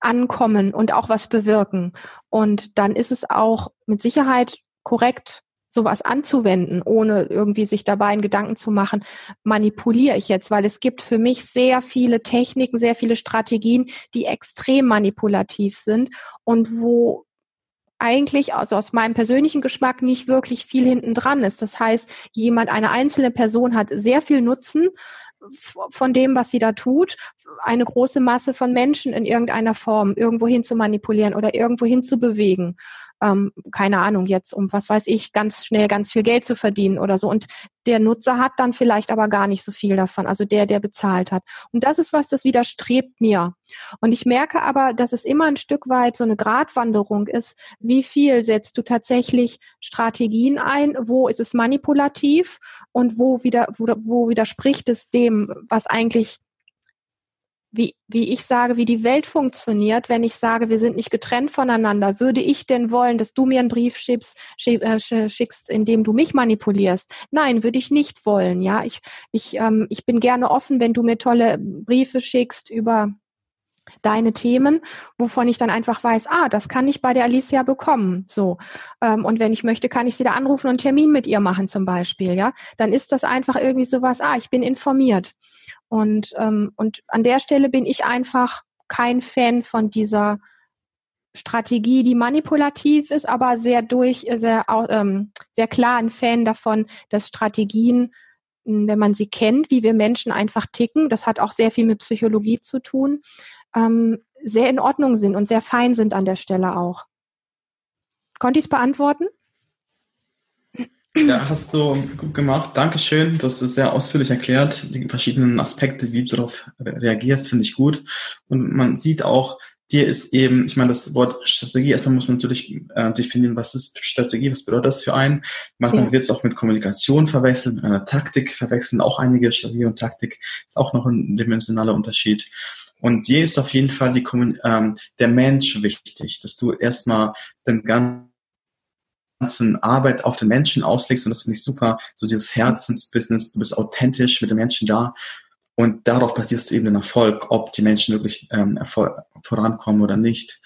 ankommen und auch was bewirken. Und dann ist es auch mit Sicherheit korrekt, sowas anzuwenden, ohne irgendwie sich dabei einen Gedanken zu machen, manipuliere ich jetzt, weil es gibt für mich sehr viele Techniken, sehr viele Strategien, die extrem manipulativ sind und wo eigentlich also aus meinem persönlichen Geschmack nicht wirklich viel hinten dran ist. Das heißt, jemand, eine einzelne Person hat sehr viel Nutzen von dem, was sie da tut, eine große Masse von Menschen in irgendeiner Form irgendwo hin zu manipulieren oder irgendwo hin zu bewegen ähm, keine Ahnung, jetzt um was weiß ich, ganz schnell ganz viel Geld zu verdienen oder so. Und der Nutzer hat dann vielleicht aber gar nicht so viel davon, also der, der bezahlt hat. Und das ist was, das widerstrebt mir. Und ich merke aber, dass es immer ein Stück weit so eine Gratwanderung ist. Wie viel setzt du tatsächlich Strategien ein? Wo ist es manipulativ? Und wo wieder, wo, wo widerspricht es dem, was eigentlich wie, wie ich sage, wie die Welt funktioniert, wenn ich sage, wir sind nicht getrennt voneinander, würde ich denn wollen, dass du mir einen Brief schickst, äh, schickst, in dem du mich manipulierst? Nein, würde ich nicht wollen. Ja, ich, ich, ähm, ich bin gerne offen, wenn du mir tolle Briefe schickst über deine Themen, wovon ich dann einfach weiß, ah, das kann ich bei der Alicia bekommen. So. Ähm, und wenn ich möchte, kann ich sie da anrufen und einen Termin mit ihr machen, zum Beispiel, ja. Dann ist das einfach irgendwie sowas, ah, ich bin informiert. Und, ähm, und an der Stelle bin ich einfach kein Fan von dieser Strategie, die manipulativ ist, aber sehr durch, sehr, ähm, sehr klar ein Fan davon, dass Strategien, hm, wenn man sie kennt, wie wir Menschen einfach ticken, das hat auch sehr viel mit Psychologie zu tun, ähm, sehr in Ordnung sind und sehr fein sind an der Stelle auch. Konnte ich es beantworten? Ja, hast du gut gemacht. Dankeschön. Du hast es sehr ausführlich erklärt. Die verschiedenen Aspekte, wie du darauf reagierst, finde ich gut. Und man sieht auch, dir ist eben, ich meine, das Wort Strategie, erstmal muss man natürlich äh, definieren, was ist Strategie, was bedeutet das für einen. Manchmal ja. wird es auch mit Kommunikation verwechseln, mit einer Taktik verwechseln. Auch einige Strategie und Taktik ist auch noch ein dimensionaler Unterschied. Und dir ist auf jeden Fall die, ähm, der Mensch wichtig, dass du erstmal den ganzen ganzen Arbeit auf den Menschen auslegst und das finde ich super, so dieses Herzensbusiness, du bist authentisch mit den Menschen da und darauf basierst du eben den Erfolg, ob die Menschen wirklich ähm, vorankommen oder nicht.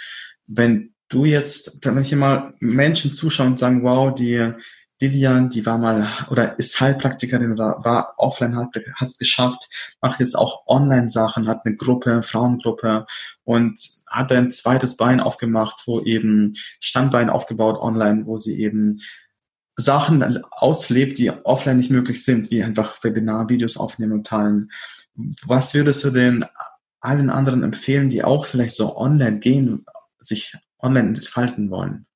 Wenn du jetzt, wenn ich immer Menschen zuschauen und sagen, wow, die Lilian, die war mal oder ist Heilpraktikerin oder war offline hat es geschafft, macht jetzt auch Online-Sachen, hat eine Gruppe, Frauengruppe und hat ein zweites Bein aufgemacht, wo eben Standbein aufgebaut online, wo sie eben Sachen auslebt, die offline nicht möglich sind, wie einfach Webinar-Videos aufnehmen und teilen. Was würdest du denn allen anderen empfehlen, die auch vielleicht so online gehen, sich online entfalten wollen?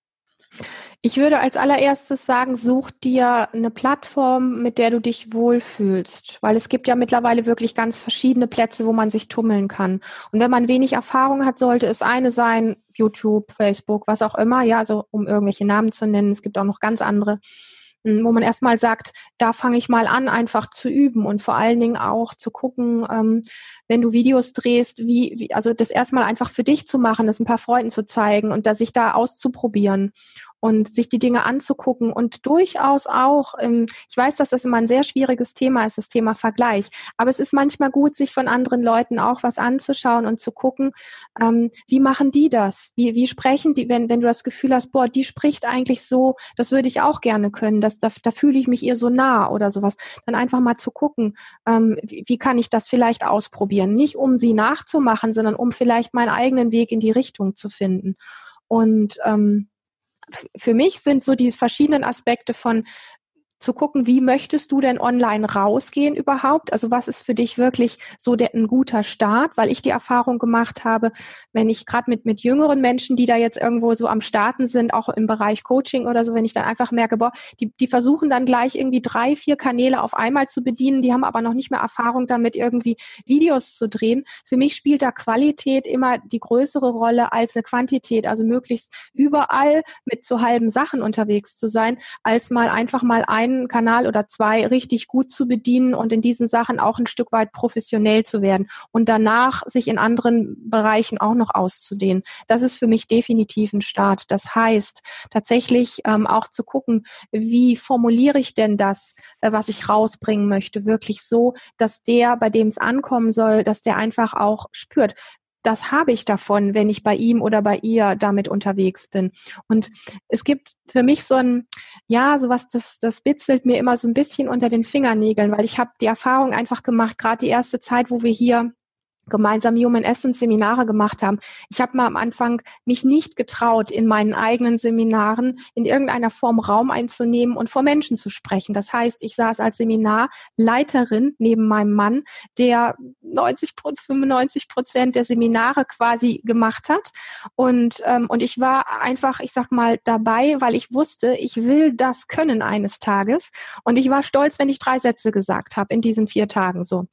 Ich würde als allererstes sagen, such dir eine Plattform, mit der du dich wohlfühlst, weil es gibt ja mittlerweile wirklich ganz verschiedene Plätze, wo man sich tummeln kann. Und wenn man wenig Erfahrung hat, sollte es eine sein, YouTube, Facebook, was auch immer, ja, also um irgendwelche Namen zu nennen. Es gibt auch noch ganz andere, hm, wo man erstmal sagt, da fange ich mal an, einfach zu üben und vor allen Dingen auch zu gucken, ähm, wenn du Videos drehst, wie, wie, also das erstmal einfach für dich zu machen, das ein paar Freunden zu zeigen und da sich da auszuprobieren und sich die Dinge anzugucken und durchaus auch, ähm, ich weiß, dass das immer ein sehr schwieriges Thema ist, das Thema Vergleich, aber es ist manchmal gut, sich von anderen Leuten auch was anzuschauen und zu gucken, ähm, wie machen die das? Wie, wie sprechen die, wenn, wenn du das Gefühl hast, boah, die spricht eigentlich so, das würde ich auch gerne können, das, da, da fühle ich mich ihr so nah oder sowas, dann einfach mal zu gucken, ähm, wie, wie kann ich das vielleicht ausprobieren? Nicht um sie nachzumachen, sondern um vielleicht meinen eigenen Weg in die Richtung zu finden. Und ähm, für mich sind so die verschiedenen Aspekte von zu gucken, wie möchtest du denn online rausgehen überhaupt? Also was ist für dich wirklich so der, ein guter Start? Weil ich die Erfahrung gemacht habe, wenn ich gerade mit, mit jüngeren Menschen, die da jetzt irgendwo so am Starten sind, auch im Bereich Coaching oder so, wenn ich dann einfach merke, boah, die, die versuchen dann gleich irgendwie drei, vier Kanäle auf einmal zu bedienen, die haben aber noch nicht mehr Erfahrung damit, irgendwie Videos zu drehen. Für mich spielt da Qualität immer die größere Rolle als eine Quantität, also möglichst überall mit so halben Sachen unterwegs zu sein, als mal einfach mal ein einen Kanal oder zwei richtig gut zu bedienen und in diesen Sachen auch ein Stück weit professionell zu werden und danach sich in anderen Bereichen auch noch auszudehnen. Das ist für mich definitiv ein Start. Das heißt, tatsächlich ähm, auch zu gucken, wie formuliere ich denn das, äh, was ich rausbringen möchte, wirklich so, dass der, bei dem es ankommen soll, dass der einfach auch spürt, das habe ich davon, wenn ich bei ihm oder bei ihr damit unterwegs bin. Und es gibt für mich so ein, ja, sowas, das, das bitzelt mir immer so ein bisschen unter den Fingernägeln, weil ich habe die Erfahrung einfach gemacht, gerade die erste Zeit, wo wir hier gemeinsam Human Essence Seminare gemacht haben. Ich habe mal am Anfang mich nicht getraut, in meinen eigenen Seminaren in irgendeiner Form Raum einzunehmen und vor Menschen zu sprechen. Das heißt, ich saß als Seminarleiterin neben meinem Mann, der 90, 95 Prozent der Seminare quasi gemacht hat. Und, ähm, und ich war einfach, ich sag mal, dabei, weil ich wusste, ich will das können eines Tages. Und ich war stolz, wenn ich drei Sätze gesagt habe in diesen vier Tagen so.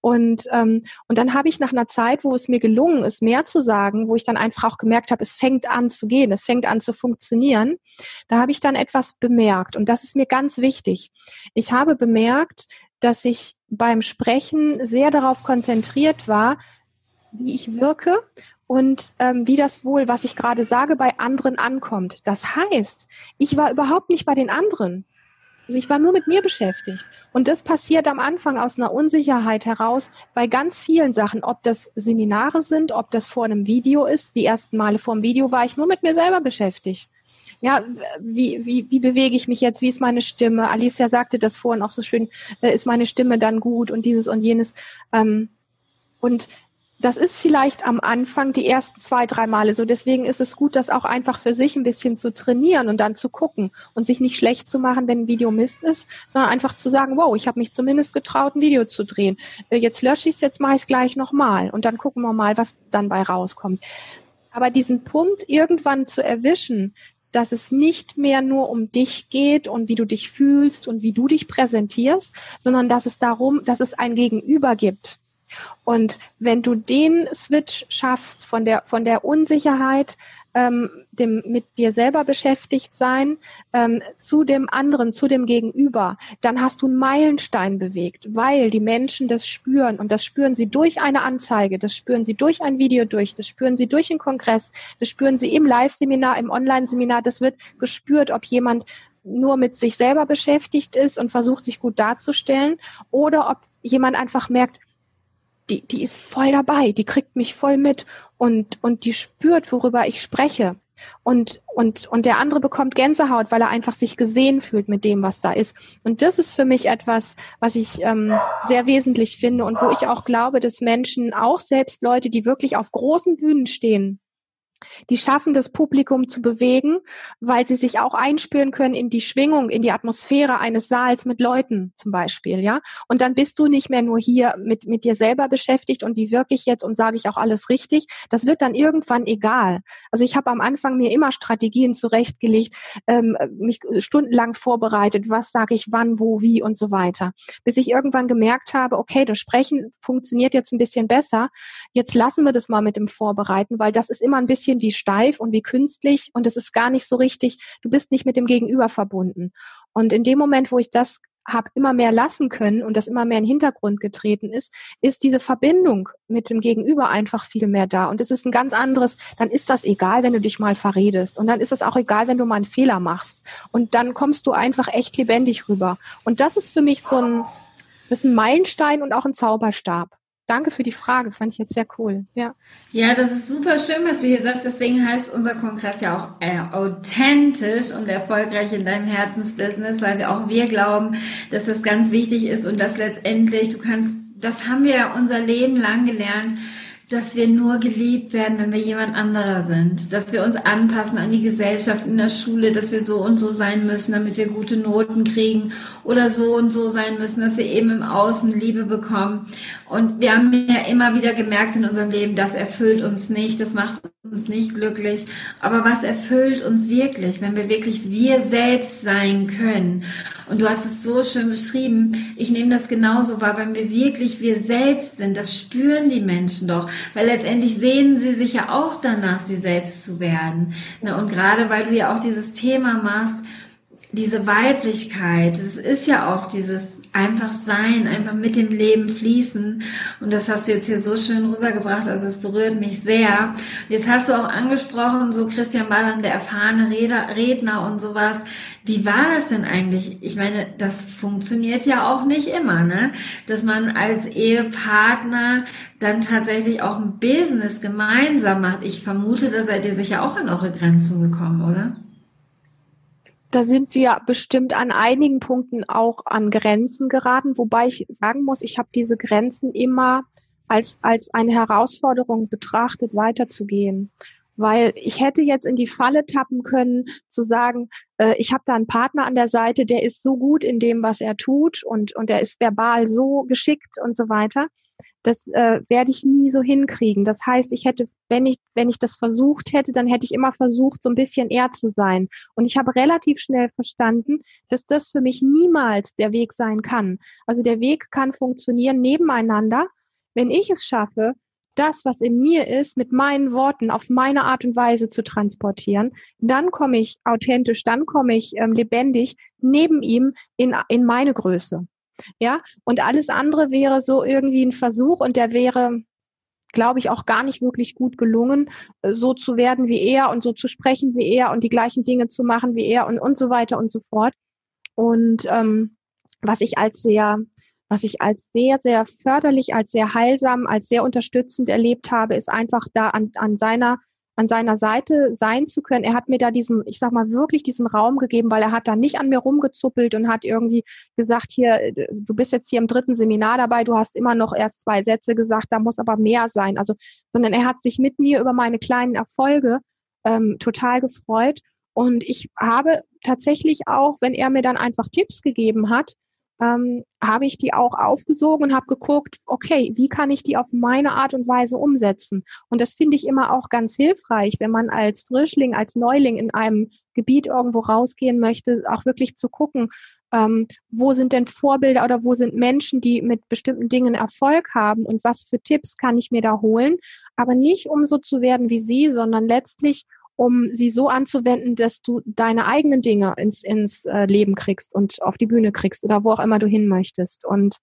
Und, ähm, und dann habe ich nach einer Zeit, wo es mir gelungen ist, mehr zu sagen, wo ich dann einfach auch gemerkt habe, es fängt an zu gehen, es fängt an zu funktionieren, da habe ich dann etwas bemerkt. Und das ist mir ganz wichtig. Ich habe bemerkt, dass ich beim Sprechen sehr darauf konzentriert war, wie ich wirke und ähm, wie das wohl, was ich gerade sage, bei anderen ankommt. Das heißt, ich war überhaupt nicht bei den anderen. Also ich war nur mit mir beschäftigt. Und das passiert am Anfang aus einer Unsicherheit heraus bei ganz vielen Sachen, ob das Seminare sind, ob das vor einem Video ist. Die ersten Male vor dem Video war ich nur mit mir selber beschäftigt. Ja, wie, wie, wie bewege ich mich jetzt? Wie ist meine Stimme? Alicia sagte das vorhin auch so schön, äh, ist meine Stimme dann gut und dieses und jenes. Ähm, und das ist vielleicht am Anfang die ersten zwei, drei Male so. Deswegen ist es gut, das auch einfach für sich ein bisschen zu trainieren und dann zu gucken und sich nicht schlecht zu machen, wenn ein Video Mist ist, sondern einfach zu sagen, wow, ich habe mich zumindest getraut, ein Video zu drehen. Äh, jetzt lösche ich es, jetzt mache ich es gleich nochmal und dann gucken wir mal, was dann bei rauskommt. Aber diesen Punkt irgendwann zu erwischen, dass es nicht mehr nur um dich geht und wie du dich fühlst und wie du dich präsentierst, sondern dass es darum, dass es ein Gegenüber gibt und wenn du den Switch schaffst von der, von der Unsicherheit, ähm, dem mit dir selber beschäftigt sein, ähm, zu dem anderen, zu dem Gegenüber, dann hast du einen Meilenstein bewegt, weil die Menschen das spüren. Und das spüren sie durch eine Anzeige, das spüren sie durch ein Video durch, das spüren sie durch einen Kongress, das spüren sie im Live-Seminar, im Online-Seminar, das wird gespürt, ob jemand nur mit sich selber beschäftigt ist und versucht, sich gut darzustellen oder ob jemand einfach merkt, die, die ist voll dabei, die kriegt mich voll mit und, und die spürt, worüber ich spreche. Und, und, und der andere bekommt Gänsehaut, weil er einfach sich gesehen fühlt mit dem, was da ist. Und das ist für mich etwas, was ich ähm, sehr wesentlich finde und wo ich auch glaube, dass Menschen, auch selbst Leute, die wirklich auf großen Bühnen stehen, die schaffen das Publikum zu bewegen, weil sie sich auch einspüren können in die Schwingung, in die Atmosphäre eines Saals mit Leuten zum Beispiel, ja. Und dann bist du nicht mehr nur hier mit, mit dir selber beschäftigt und wie wirke ich jetzt und sage ich auch alles richtig. Das wird dann irgendwann egal. Also ich habe am Anfang mir immer Strategien zurechtgelegt, ähm, mich stundenlang vorbereitet, was sage ich wann, wo, wie und so weiter. Bis ich irgendwann gemerkt habe, okay, das Sprechen funktioniert jetzt ein bisschen besser. Jetzt lassen wir das mal mit dem Vorbereiten, weil das ist immer ein bisschen bisschen wie steif und wie künstlich und es ist gar nicht so richtig, du bist nicht mit dem Gegenüber verbunden. Und in dem Moment, wo ich das habe immer mehr lassen können und das immer mehr in den Hintergrund getreten ist, ist diese Verbindung mit dem Gegenüber einfach viel mehr da. Und es ist ein ganz anderes, dann ist das egal, wenn du dich mal verredest. Und dann ist es auch egal, wenn du mal einen Fehler machst. Und dann kommst du einfach echt lebendig rüber. Und das ist für mich so ein, das ist ein Meilenstein und auch ein Zauberstab danke für die Frage, fand ich jetzt sehr cool. Ja, ja das ist super schön, was du hier sagst. Deswegen heißt unser Kongress ja auch äh, authentisch und erfolgreich in deinem Herzensbusiness, weil wir auch wir glauben, dass das ganz wichtig ist und dass letztendlich du kannst, das haben wir unser Leben lang gelernt, dass wir nur geliebt werden, wenn wir jemand anderer sind, dass wir uns anpassen an die Gesellschaft in der Schule, dass wir so und so sein müssen, damit wir gute Noten kriegen oder so und so sein müssen, dass wir eben im Außen Liebe bekommen. Und wir haben ja immer wieder gemerkt in unserem Leben, das erfüllt uns nicht, das macht uns nicht glücklich. Aber was erfüllt uns wirklich, wenn wir wirklich wir selbst sein können? Und du hast es so schön beschrieben. Ich nehme das genauso wahr, wenn wir wirklich wir selbst sind. Das spüren die Menschen doch, weil letztendlich sehnen sie sich ja auch danach, sie selbst zu werden. Und gerade weil du ja auch dieses Thema machst, diese Weiblichkeit, es ist ja auch dieses einfach sein, einfach mit dem Leben fließen. Und das hast du jetzt hier so schön rübergebracht. Also es berührt mich sehr. Jetzt hast du auch angesprochen, so Christian Ballern, der erfahrene Redner und sowas. Wie war das denn eigentlich? Ich meine, das funktioniert ja auch nicht immer, ne? Dass man als Ehepartner dann tatsächlich auch ein Business gemeinsam macht. Ich vermute, da seid ihr sicher auch an eure Grenzen gekommen, oder? Da sind wir bestimmt an einigen Punkten auch an Grenzen geraten, wobei ich sagen muss, ich habe diese Grenzen immer als, als eine Herausforderung betrachtet, weiterzugehen. Weil ich hätte jetzt in die Falle tappen können, zu sagen, äh, ich habe da einen Partner an der Seite, der ist so gut in dem, was er tut und, und er ist verbal so geschickt und so weiter das äh, werde ich nie so hinkriegen. Das heißt, ich hätte, wenn ich, wenn ich das versucht hätte, dann hätte ich immer versucht, so ein bisschen eher zu sein. Und ich habe relativ schnell verstanden, dass das für mich niemals der Weg sein kann. Also der Weg kann funktionieren nebeneinander, wenn ich es schaffe, das, was in mir ist, mit meinen Worten auf meine Art und Weise zu transportieren, dann komme ich authentisch, dann komme ich ähm, lebendig neben ihm in, in meine Größe. Ja, und alles andere wäre so irgendwie ein Versuch und der wäre, glaube ich, auch gar nicht wirklich gut gelungen, äh, so zu werden wie er und so zu sprechen wie er und die gleichen Dinge zu machen wie er und, und so weiter und so fort. Und ähm, was ich als sehr, was ich als sehr, sehr förderlich, als sehr heilsam, als sehr unterstützend erlebt habe, ist einfach da an, an seiner an seiner Seite sein zu können. Er hat mir da diesen, ich sag mal, wirklich diesen Raum gegeben, weil er hat da nicht an mir rumgezuppelt und hat irgendwie gesagt, hier, du bist jetzt hier im dritten Seminar dabei, du hast immer noch erst zwei Sätze gesagt, da muss aber mehr sein. Also, sondern er hat sich mit mir über meine kleinen Erfolge ähm, total gefreut. Und ich habe tatsächlich auch, wenn er mir dann einfach Tipps gegeben hat, ähm, habe ich die auch aufgesogen und habe geguckt, okay, wie kann ich die auf meine Art und Weise umsetzen? Und das finde ich immer auch ganz hilfreich, wenn man als Frischling, als Neuling in einem Gebiet irgendwo rausgehen möchte, auch wirklich zu gucken, ähm, wo sind denn Vorbilder oder wo sind Menschen, die mit bestimmten Dingen Erfolg haben und was für Tipps kann ich mir da holen, aber nicht um so zu werden wie sie, sondern letztlich um sie so anzuwenden, dass du deine eigenen Dinge ins, ins äh, Leben kriegst und auf die Bühne kriegst oder wo auch immer du hin möchtest. Und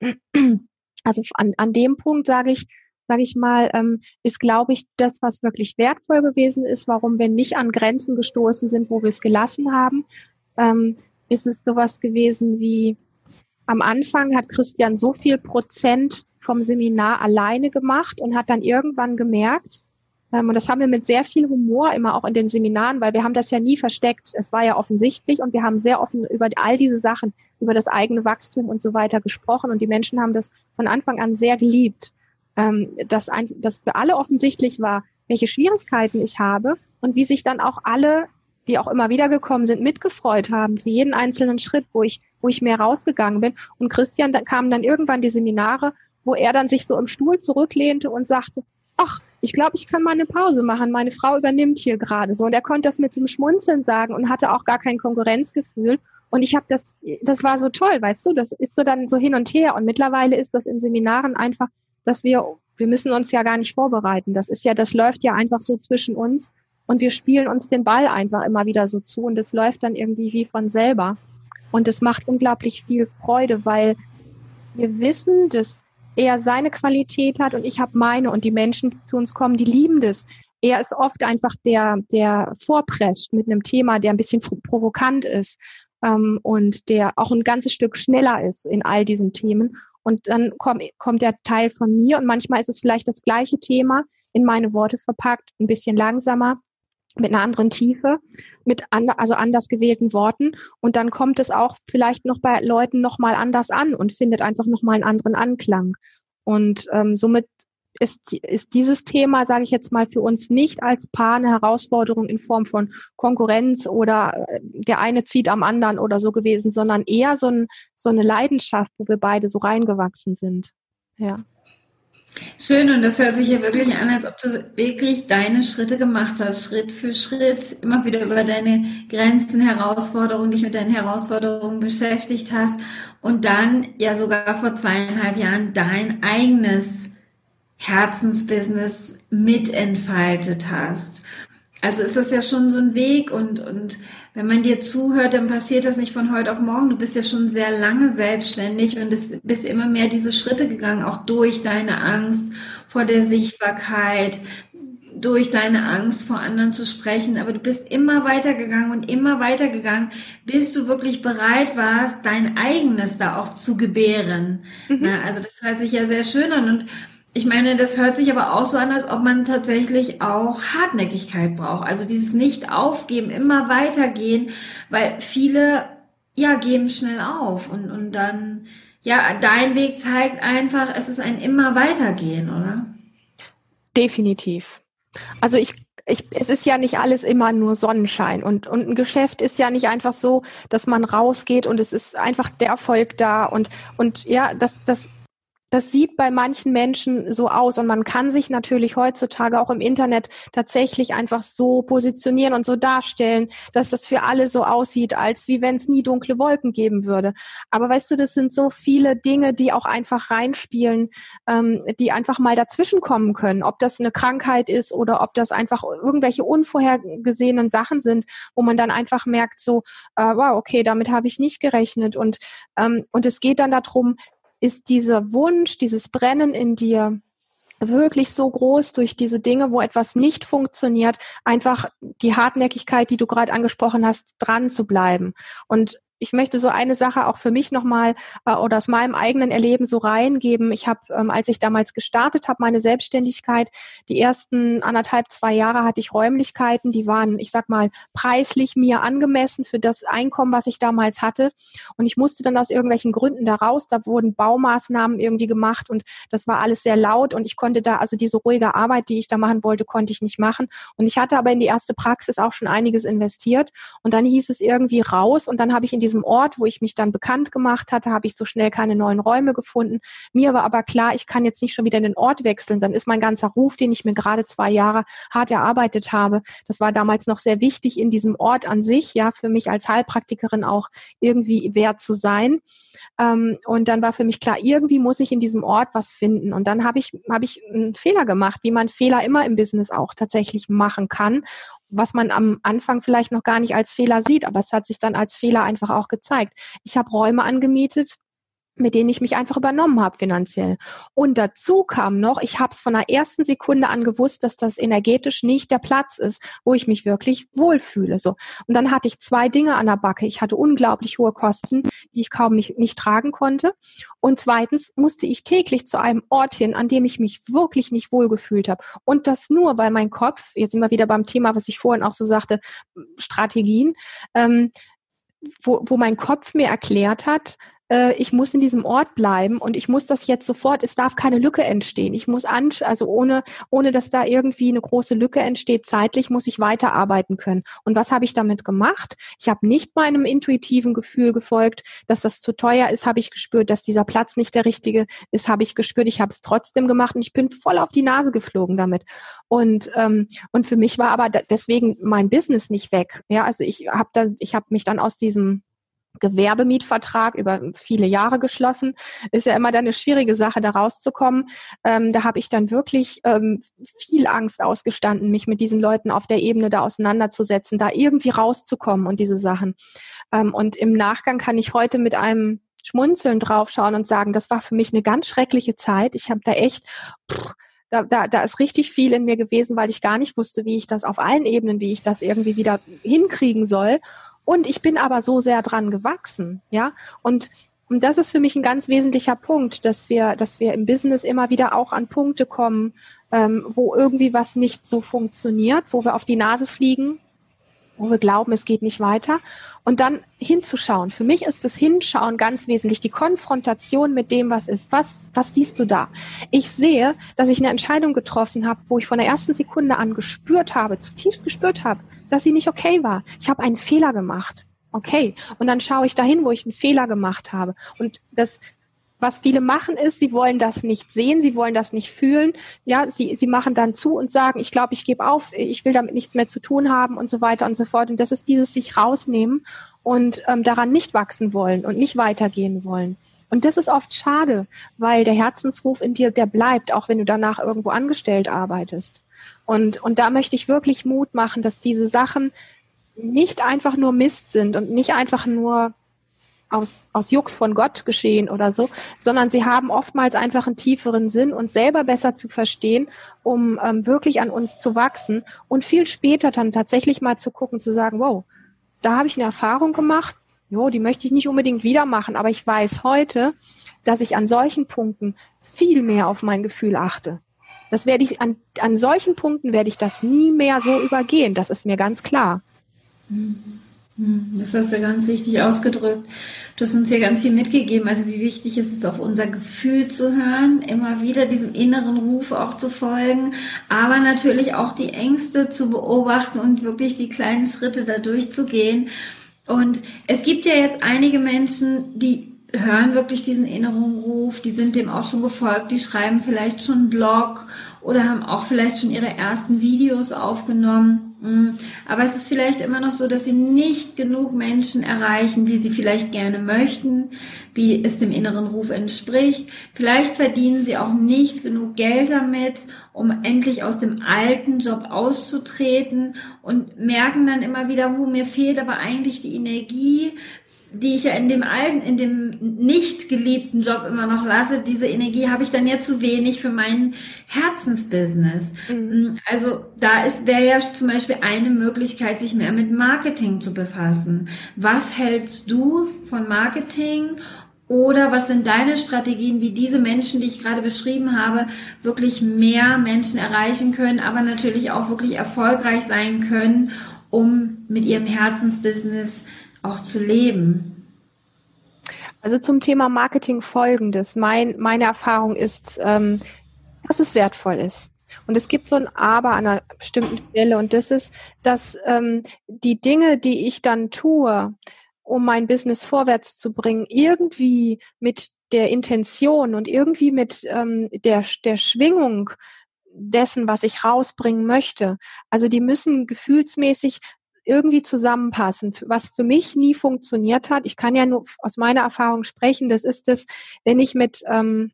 also an, an dem Punkt sage ich, sage ich mal, ähm, ist, glaube ich, das, was wirklich wertvoll gewesen ist, warum wir nicht an Grenzen gestoßen sind, wo wir es gelassen haben, ähm, ist es sowas gewesen wie am Anfang hat Christian so viel Prozent vom Seminar alleine gemacht und hat dann irgendwann gemerkt, und das haben wir mit sehr viel Humor immer auch in den Seminaren, weil wir haben das ja nie versteckt. Es war ja offensichtlich und wir haben sehr offen über all diese Sachen, über das eigene Wachstum und so weiter gesprochen und die Menschen haben das von Anfang an sehr geliebt. Ähm, dass, ein, dass für alle offensichtlich war, welche Schwierigkeiten ich habe und wie sich dann auch alle, die auch immer wieder gekommen sind, mitgefreut haben für jeden einzelnen Schritt, wo ich, wo ich mehr rausgegangen bin. Und Christian, dann kamen dann irgendwann die Seminare, wo er dann sich so im Stuhl zurücklehnte und sagte, ach, ich glaube, ich kann mal eine Pause machen. Meine Frau übernimmt hier gerade so. Und er konnte das mit so einem Schmunzeln sagen und hatte auch gar kein Konkurrenzgefühl. Und ich habe das, das war so toll, weißt du, das ist so dann so hin und her. Und mittlerweile ist das in Seminaren einfach, dass wir, wir müssen uns ja gar nicht vorbereiten. Das ist ja, das läuft ja einfach so zwischen uns. Und wir spielen uns den Ball einfach immer wieder so zu. Und es läuft dann irgendwie wie von selber. Und es macht unglaublich viel Freude, weil wir wissen, dass er seine Qualität hat und ich habe meine und die Menschen, die zu uns kommen, die lieben das. Er ist oft einfach der, der vorprescht mit einem Thema, der ein bisschen provokant ist ähm, und der auch ein ganzes Stück schneller ist in all diesen Themen. Und dann kommt, kommt der Teil von mir und manchmal ist es vielleicht das gleiche Thema in meine Worte verpackt, ein bisschen langsamer, mit einer anderen Tiefe, mit and also anders gewählten Worten. Und dann kommt es auch vielleicht noch bei Leuten nochmal anders an und findet einfach nochmal einen anderen Anklang. Und ähm, somit ist, ist dieses Thema, sage ich jetzt mal, für uns nicht als Paar eine Herausforderung in Form von Konkurrenz oder äh, der eine zieht am anderen oder so gewesen, sondern eher so, ein, so eine Leidenschaft, wo wir beide so reingewachsen sind. Ja. Schön, und das hört sich ja wirklich an, als ob du wirklich deine Schritte gemacht hast, Schritt für Schritt, immer wieder über deine Grenzen, Herausforderungen, dich mit deinen Herausforderungen beschäftigt hast und dann ja sogar vor zweieinhalb Jahren dein eigenes Herzensbusiness mitentfaltet hast. Also ist das ja schon so ein Weg und, und wenn man dir zuhört, dann passiert das nicht von heute auf morgen. Du bist ja schon sehr lange selbstständig und bist immer mehr diese Schritte gegangen, auch durch deine Angst vor der Sichtbarkeit, durch deine Angst vor anderen zu sprechen. Aber du bist immer weitergegangen und immer weitergegangen, bis du wirklich bereit warst, dein eigenes da auch zu gebären. Mhm. also das hört sich ja sehr schön an und ich meine, das hört sich aber auch so an, als ob man tatsächlich auch Hartnäckigkeit braucht. Also dieses Nicht-Aufgeben, immer weitergehen, weil viele, ja, geben schnell auf und, und dann, ja, dein Weg zeigt einfach, es ist ein immer weitergehen, oder? Definitiv. Also ich ich, es ist ja nicht alles immer nur Sonnenschein und, und ein Geschäft ist ja nicht einfach so, dass man rausgeht und es ist einfach der Erfolg da und, und ja, das, das das sieht bei manchen Menschen so aus und man kann sich natürlich heutzutage auch im Internet tatsächlich einfach so positionieren und so darstellen, dass das für alle so aussieht, als wie wenn es nie dunkle Wolken geben würde. Aber weißt du, das sind so viele Dinge, die auch einfach reinspielen, ähm, die einfach mal dazwischen kommen können. Ob das eine Krankheit ist oder ob das einfach irgendwelche unvorhergesehenen Sachen sind, wo man dann einfach merkt, so, äh, wow, okay, damit habe ich nicht gerechnet. Und, ähm, und es geht dann darum, ist dieser Wunsch, dieses Brennen in dir wirklich so groß durch diese Dinge, wo etwas nicht funktioniert, einfach die Hartnäckigkeit, die du gerade angesprochen hast, dran zu bleiben. Und ich möchte so eine Sache auch für mich nochmal äh, oder aus meinem eigenen Erleben so reingeben. Ich habe, ähm, als ich damals gestartet habe, meine Selbstständigkeit, die ersten anderthalb, zwei Jahre hatte ich Räumlichkeiten, die waren, ich sag mal, preislich mir angemessen für das Einkommen, was ich damals hatte. Und ich musste dann aus irgendwelchen Gründen da raus. Da wurden Baumaßnahmen irgendwie gemacht und das war alles sehr laut und ich konnte da, also diese ruhige Arbeit, die ich da machen wollte, konnte ich nicht machen. Und ich hatte aber in die erste Praxis auch schon einiges investiert. Und dann hieß es irgendwie raus und dann habe ich in die diesem Ort, wo ich mich dann bekannt gemacht hatte, habe ich so schnell keine neuen Räume gefunden. Mir war aber klar, ich kann jetzt nicht schon wieder den Ort wechseln. Dann ist mein ganzer Ruf, den ich mir gerade zwei Jahre hart erarbeitet habe, das war damals noch sehr wichtig in diesem Ort an sich, ja, für mich als Heilpraktikerin auch irgendwie wert zu sein. Ähm, und dann war für mich klar, irgendwie muss ich in diesem Ort was finden. Und dann habe ich, habe ich einen Fehler gemacht, wie man Fehler immer im Business auch tatsächlich machen kann was man am Anfang vielleicht noch gar nicht als Fehler sieht, aber es hat sich dann als Fehler einfach auch gezeigt. Ich habe Räume angemietet, mit denen ich mich einfach übernommen habe finanziell. Und dazu kam noch, ich habe es von der ersten Sekunde an gewusst, dass das energetisch nicht der Platz ist, wo ich mich wirklich wohlfühle. So. Und dann hatte ich zwei Dinge an der Backe. Ich hatte unglaublich hohe Kosten, die ich kaum nicht, nicht tragen konnte. Und zweitens musste ich täglich zu einem Ort hin, an dem ich mich wirklich nicht wohlgefühlt habe. Und das nur, weil mein Kopf, jetzt sind wir wieder beim Thema, was ich vorhin auch so sagte, Strategien, ähm, wo, wo mein Kopf mir erklärt hat, äh, ich muss in diesem Ort bleiben und ich muss das jetzt sofort, es darf keine Lücke entstehen. Ich muss an, also ohne, ohne dass da irgendwie eine große Lücke entsteht, zeitlich muss ich weiterarbeiten können. Und was habe ich damit gemacht? Ich habe nicht meinem intuitiven Gefühl gefolgt, dass das zu teuer ist, habe ich gespürt, dass dieser Platz nicht der richtige ist, habe ich gespürt. Ich habe es trotzdem gemacht und ich bin voll auf die Nase geflogen damit. Und ähm, und für mich war aber deswegen mein Business nicht weg. Ja, also ich habe da, ich habe mich dann aus diesem Gewerbemietvertrag über viele Jahre geschlossen. Ist ja immer dann eine schwierige Sache, da rauszukommen. Ähm, da habe ich dann wirklich ähm, viel Angst ausgestanden, mich mit diesen Leuten auf der Ebene da auseinanderzusetzen, da irgendwie rauszukommen und diese Sachen. Ähm, und im Nachgang kann ich heute mit einem Schmunzeln draufschauen und sagen, das war für mich eine ganz schreckliche Zeit. Ich habe da echt pff, da, da, da ist richtig viel in mir gewesen, weil ich gar nicht wusste, wie ich das auf allen Ebenen, wie ich das irgendwie wieder hinkriegen soll. Und ich bin aber so sehr dran gewachsen, ja. Und, und das ist für mich ein ganz wesentlicher Punkt, dass wir, dass wir im Business immer wieder auch an Punkte kommen, ähm, wo irgendwie was nicht so funktioniert, wo wir auf die Nase fliegen wo wir glauben, es geht nicht weiter. Und dann hinzuschauen. Für mich ist das Hinschauen ganz wesentlich, die Konfrontation mit dem, was ist. Was, was siehst du da? Ich sehe, dass ich eine Entscheidung getroffen habe, wo ich von der ersten Sekunde an gespürt habe, zutiefst gespürt habe, dass sie nicht okay war. Ich habe einen Fehler gemacht. Okay. Und dann schaue ich dahin, wo ich einen Fehler gemacht habe. Und das was viele machen ist, sie wollen das nicht sehen, sie wollen das nicht fühlen. Ja, sie, sie machen dann zu und sagen, ich glaube, ich gebe auf, ich will damit nichts mehr zu tun haben und so weiter und so fort. Und das ist dieses sich rausnehmen und ähm, daran nicht wachsen wollen und nicht weitergehen wollen. Und das ist oft schade, weil der Herzensruf in dir, der bleibt, auch wenn du danach irgendwo angestellt arbeitest. Und, und da möchte ich wirklich Mut machen, dass diese Sachen nicht einfach nur Mist sind und nicht einfach nur aus, aus Jux von Gott geschehen oder so, sondern sie haben oftmals einfach einen tieferen Sinn, uns selber besser zu verstehen, um ähm, wirklich an uns zu wachsen und viel später dann tatsächlich mal zu gucken, zu sagen, wow, da habe ich eine Erfahrung gemacht, jo, die möchte ich nicht unbedingt wieder machen, aber ich weiß heute, dass ich an solchen Punkten viel mehr auf mein Gefühl achte. Das werde ich an, an solchen Punkten werde ich das nie mehr so übergehen. Das ist mir ganz klar. Das hast du ganz wichtig ausgedrückt. Du hast uns hier ganz viel mitgegeben. Also wie wichtig ist es, auf unser Gefühl zu hören, immer wieder diesem inneren Ruf auch zu folgen, aber natürlich auch die Ängste zu beobachten und wirklich die kleinen Schritte da durchzugehen. Und es gibt ja jetzt einige Menschen, die hören wirklich diesen inneren Ruf, die sind dem auch schon gefolgt, die schreiben vielleicht schon einen Blog oder haben auch vielleicht schon ihre ersten Videos aufgenommen. Mm, aber es ist vielleicht immer noch so, dass sie nicht genug Menschen erreichen, wie sie vielleicht gerne möchten, wie es dem inneren Ruf entspricht. Vielleicht verdienen sie auch nicht genug Geld damit, um endlich aus dem alten Job auszutreten und merken dann immer wieder, hu, mir fehlt aber eigentlich die Energie die ich ja in dem alten, in dem nicht geliebten Job immer noch lasse, diese Energie habe ich dann ja zu wenig für mein Herzensbusiness. Mhm. Also da ist wäre ja zum Beispiel eine Möglichkeit, sich mehr mit Marketing zu befassen. Was hältst du von Marketing? Oder was sind deine Strategien, wie diese Menschen, die ich gerade beschrieben habe, wirklich mehr Menschen erreichen können, aber natürlich auch wirklich erfolgreich sein können, um mit ihrem Herzensbusiness auch zu leben? Also zum Thema Marketing folgendes. Mein, meine Erfahrung ist, ähm, dass es wertvoll ist. Und es gibt so ein Aber an einer bestimmten Stelle und das ist, dass ähm, die Dinge, die ich dann tue, um mein Business vorwärts zu bringen, irgendwie mit der Intention und irgendwie mit ähm, der, der Schwingung dessen, was ich rausbringen möchte. Also die müssen gefühlsmäßig irgendwie zusammenpassen. Was für mich nie funktioniert hat, ich kann ja nur aus meiner Erfahrung sprechen, das ist es, wenn ich mit ähm,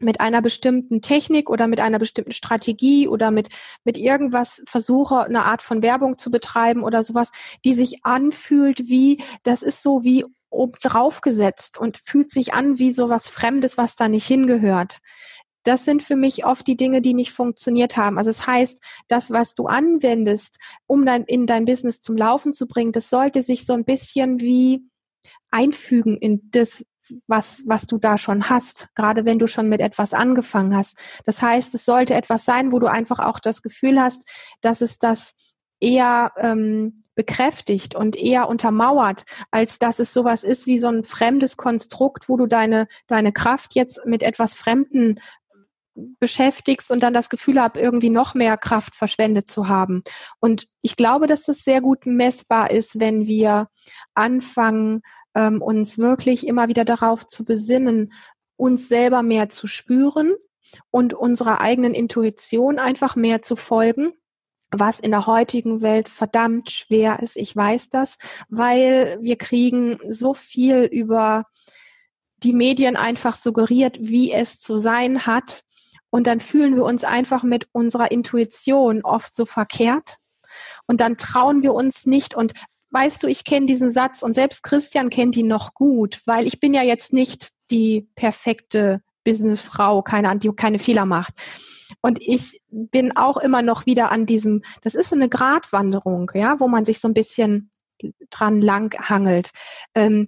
mit einer bestimmten Technik oder mit einer bestimmten Strategie oder mit, mit irgendwas versuche, eine Art von Werbung zu betreiben oder sowas, die sich anfühlt wie, das ist so wie oben drauf gesetzt und fühlt sich an wie sowas Fremdes, was da nicht hingehört das sind für mich oft die Dinge, die nicht funktioniert haben. Also es das heißt, das, was du anwendest, um dein, in dein Business zum Laufen zu bringen, das sollte sich so ein bisschen wie einfügen in das, was, was du da schon hast, gerade wenn du schon mit etwas angefangen hast. Das heißt, es sollte etwas sein, wo du einfach auch das Gefühl hast, dass es das eher ähm, bekräftigt und eher untermauert, als dass es sowas ist wie so ein fremdes Konstrukt, wo du deine, deine Kraft jetzt mit etwas Fremden beschäftigst und dann das Gefühl habe, irgendwie noch mehr Kraft verschwendet zu haben. Und ich glaube, dass das sehr gut messbar ist, wenn wir anfangen, ähm, uns wirklich immer wieder darauf zu besinnen, uns selber mehr zu spüren und unserer eigenen Intuition einfach mehr zu folgen was in der heutigen Welt verdammt schwer ist. Ich weiß das, weil wir kriegen so viel über die Medien einfach suggeriert, wie es zu sein hat. Und dann fühlen wir uns einfach mit unserer Intuition oft so verkehrt. Und dann trauen wir uns nicht. Und weißt du, ich kenne diesen Satz und selbst Christian kennt ihn noch gut, weil ich bin ja jetzt nicht die perfekte Businessfrau, keine, die keine Fehler macht. Und ich bin auch immer noch wieder an diesem, das ist eine Gratwanderung, ja, wo man sich so ein bisschen dran lang hangelt. Ähm,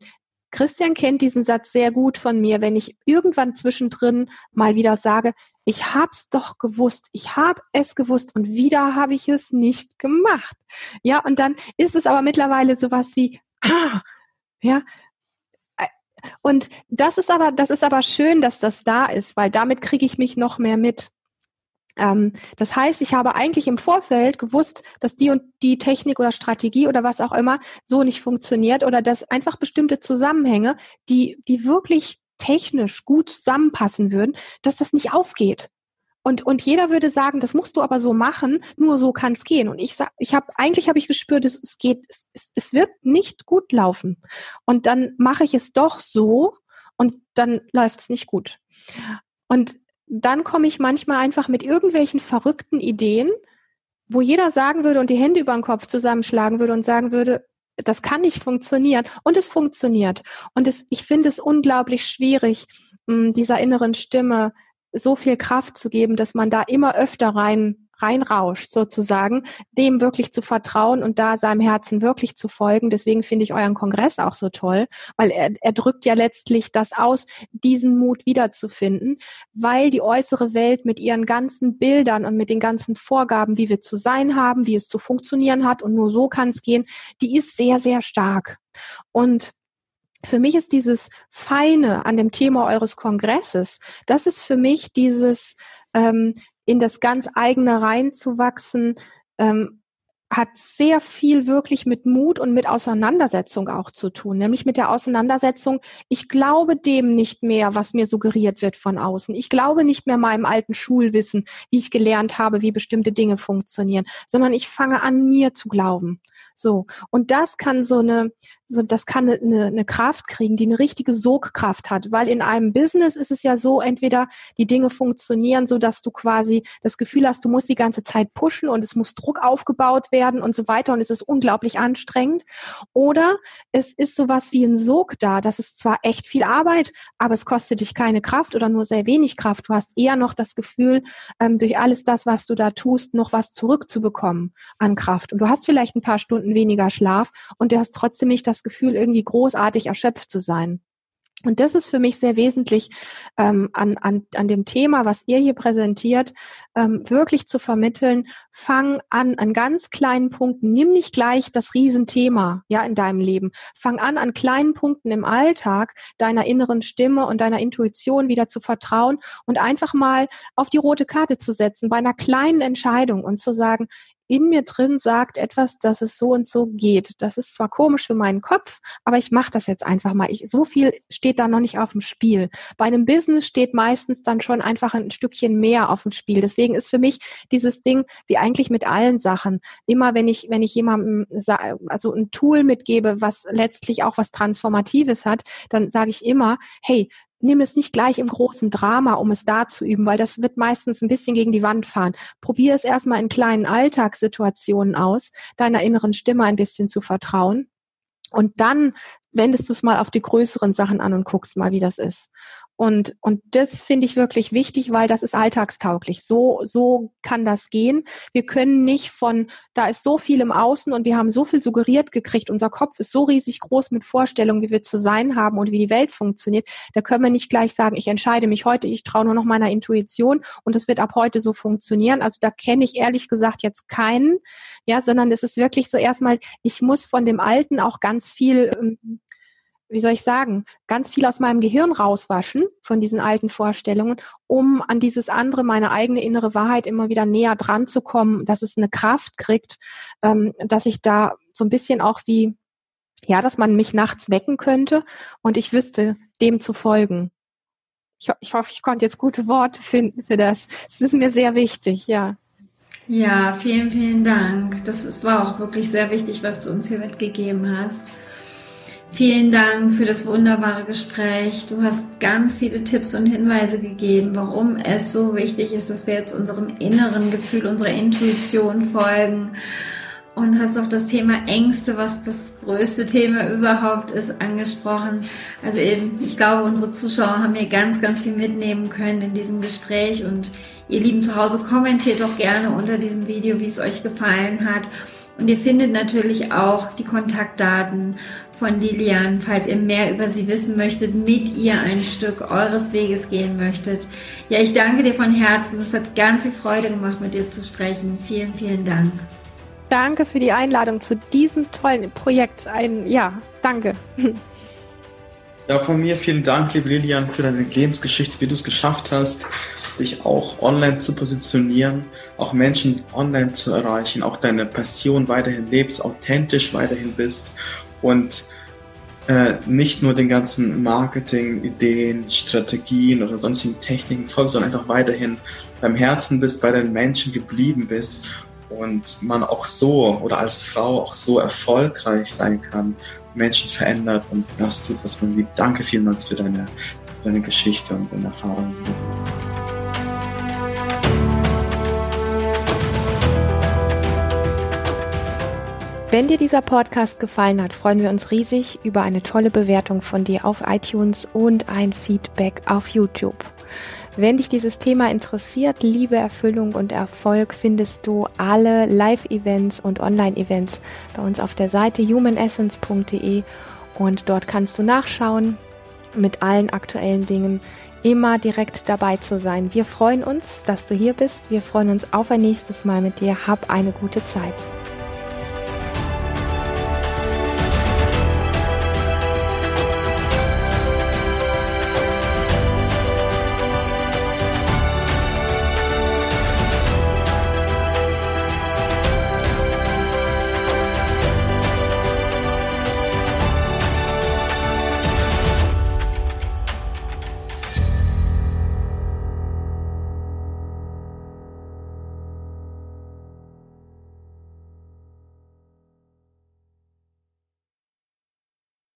Christian kennt diesen Satz sehr gut von mir, wenn ich irgendwann zwischendrin mal wieder sage, ich hab's doch gewusst, ich habe es gewusst und wieder habe ich es nicht gemacht. Ja, und dann ist es aber mittlerweile sowas wie, ah, ja, und das ist aber, das ist aber schön, dass das da ist, weil damit kriege ich mich noch mehr mit. Ähm, das heißt, ich habe eigentlich im Vorfeld gewusst, dass die und die Technik oder Strategie oder was auch immer so nicht funktioniert oder dass einfach bestimmte Zusammenhänge, die, die wirklich technisch gut zusammenpassen würden, dass das nicht aufgeht. Und, und jeder würde sagen, das musst du aber so machen, nur so kann es gehen. Und ich sag, ich habe eigentlich habe ich gespürt, es, es geht, es, es wird nicht gut laufen. Und dann mache ich es doch so und dann läuft es nicht gut. Und dann komme ich manchmal einfach mit irgendwelchen verrückten Ideen, wo jeder sagen würde und die Hände über den Kopf zusammenschlagen würde und sagen würde, das kann nicht funktionieren. Und es funktioniert. Und es, ich finde es unglaublich schwierig, dieser inneren Stimme so viel Kraft zu geben, dass man da immer öfter rein reinrauscht sozusagen, dem wirklich zu vertrauen und da seinem Herzen wirklich zu folgen. Deswegen finde ich euren Kongress auch so toll, weil er, er drückt ja letztlich das aus, diesen Mut wiederzufinden, weil die äußere Welt mit ihren ganzen Bildern und mit den ganzen Vorgaben, wie wir zu sein haben, wie es zu funktionieren hat und nur so kann es gehen, die ist sehr, sehr stark. Und für mich ist dieses Feine an dem Thema eures Kongresses, das ist für mich dieses ähm, in das ganz eigene reinzuwachsen, ähm, hat sehr viel wirklich mit Mut und mit Auseinandersetzung auch zu tun, nämlich mit der Auseinandersetzung, ich glaube dem nicht mehr, was mir suggeriert wird von außen. Ich glaube nicht mehr meinem alten Schulwissen, wie ich gelernt habe, wie bestimmte Dinge funktionieren, sondern ich fange an, mir zu glauben. So. Und das kann so eine, so, das kann eine, eine Kraft kriegen, die eine richtige Sogkraft hat, weil in einem Business ist es ja so, entweder die Dinge funktionieren, so dass du quasi das Gefühl hast, du musst die ganze Zeit pushen und es muss Druck aufgebaut werden und so weiter und es ist unglaublich anstrengend, oder es ist sowas wie ein Sog da, das ist zwar echt viel Arbeit, aber es kostet dich keine Kraft oder nur sehr wenig Kraft. Du hast eher noch das Gefühl, ähm, durch alles das, was du da tust, noch was zurückzubekommen an Kraft. Und du hast vielleicht ein paar Stunden weniger Schlaf und du hast trotzdem nicht das das Gefühl, irgendwie großartig erschöpft zu sein. Und das ist für mich sehr wesentlich ähm, an, an, an dem Thema, was ihr hier präsentiert, ähm, wirklich zu vermitteln. Fang an an ganz kleinen Punkten. Nimm nicht gleich das Riesenthema ja in deinem Leben. Fang an an kleinen Punkten im Alltag deiner inneren Stimme und deiner Intuition wieder zu vertrauen und einfach mal auf die rote Karte zu setzen bei einer kleinen Entscheidung und zu sagen, in mir drin sagt etwas, dass es so und so geht. Das ist zwar komisch für meinen Kopf, aber ich mache das jetzt einfach mal. Ich, so viel steht da noch nicht auf dem Spiel. Bei einem Business steht meistens dann schon einfach ein Stückchen mehr auf dem Spiel. Deswegen ist für mich dieses Ding wie eigentlich mit allen Sachen. Immer wenn ich, wenn ich jemandem also ein Tool mitgebe, was letztlich auch was Transformatives hat, dann sage ich immer, hey, nimm es nicht gleich im großen Drama, um es da zu üben, weil das wird meistens ein bisschen gegen die Wand fahren. Probier es erstmal in kleinen Alltagssituationen aus, deiner inneren Stimme ein bisschen zu vertrauen. Und dann wendest du es mal auf die größeren Sachen an und guckst mal, wie das ist. Und, und das finde ich wirklich wichtig, weil das ist alltagstauglich. So, so kann das gehen. Wir können nicht von, da ist so viel im Außen und wir haben so viel suggeriert gekriegt. Unser Kopf ist so riesig groß mit Vorstellungen, wie wir zu sein haben und wie die Welt funktioniert. Da können wir nicht gleich sagen, ich entscheide mich heute, ich traue nur noch meiner Intuition und es wird ab heute so funktionieren. Also da kenne ich ehrlich gesagt jetzt keinen, ja, sondern es ist wirklich so erstmal, ich muss von dem Alten auch ganz viel ähm, wie soll ich sagen, ganz viel aus meinem Gehirn rauswaschen von diesen alten Vorstellungen, um an dieses andere, meine eigene innere Wahrheit immer wieder näher dran zu kommen, dass es eine Kraft kriegt, ähm, dass ich da so ein bisschen auch wie, ja, dass man mich nachts wecken könnte und ich wüsste, dem zu folgen. Ich, ich hoffe, ich konnte jetzt gute Worte finden für das. Es ist mir sehr wichtig, ja. Ja, vielen, vielen Dank. Das ist, war auch wirklich sehr wichtig, was du uns hier mitgegeben hast. Vielen Dank für das wunderbare Gespräch. Du hast ganz viele Tipps und Hinweise gegeben, warum es so wichtig ist, dass wir jetzt unserem inneren Gefühl, unserer Intuition folgen. Und hast auch das Thema Ängste, was das größte Thema überhaupt ist, angesprochen. Also eben, ich glaube, unsere Zuschauer haben hier ganz, ganz viel mitnehmen können in diesem Gespräch. Und ihr Lieben zu Hause, kommentiert doch gerne unter diesem Video, wie es euch gefallen hat Und ihr findet natürlich auch die Kontaktdaten von Lilian, falls ihr mehr über sie wissen möchtet, mit ihr ein Stück eures Weges gehen möchtet. Ja, ich danke dir von Herzen. Es hat ganz viel Freude gemacht, mit dir zu sprechen. Vielen, vielen Dank. Danke für die Einladung zu diesem tollen Projekt. Ein, ja, danke. Ja, von mir vielen Dank, liebe Lilian, für deine Lebensgeschichte, wie du es geschafft hast, dich auch online zu positionieren, auch Menschen online zu erreichen, auch deine Passion weiterhin lebst, authentisch weiterhin bist und äh, nicht nur den ganzen Marketing, Ideen, Strategien oder sonstigen Techniken folgst, sondern einfach weiterhin beim Herzen bist, bei den Menschen geblieben bist und man auch so oder als Frau auch so erfolgreich sein kann, Menschen verändert und das tut, was man liebt. Danke vielmals für deine, deine Geschichte und deine Erfahrungen. Wenn dir dieser Podcast gefallen hat, freuen wir uns riesig über eine tolle Bewertung von dir auf iTunes und ein Feedback auf YouTube. Wenn dich dieses Thema interessiert, Liebe, Erfüllung und Erfolg, findest du alle Live-Events und Online-Events bei uns auf der Seite humanessence.de und dort kannst du nachschauen mit allen aktuellen Dingen immer direkt dabei zu sein. Wir freuen uns, dass du hier bist. Wir freuen uns auf ein nächstes Mal mit dir. Hab eine gute Zeit.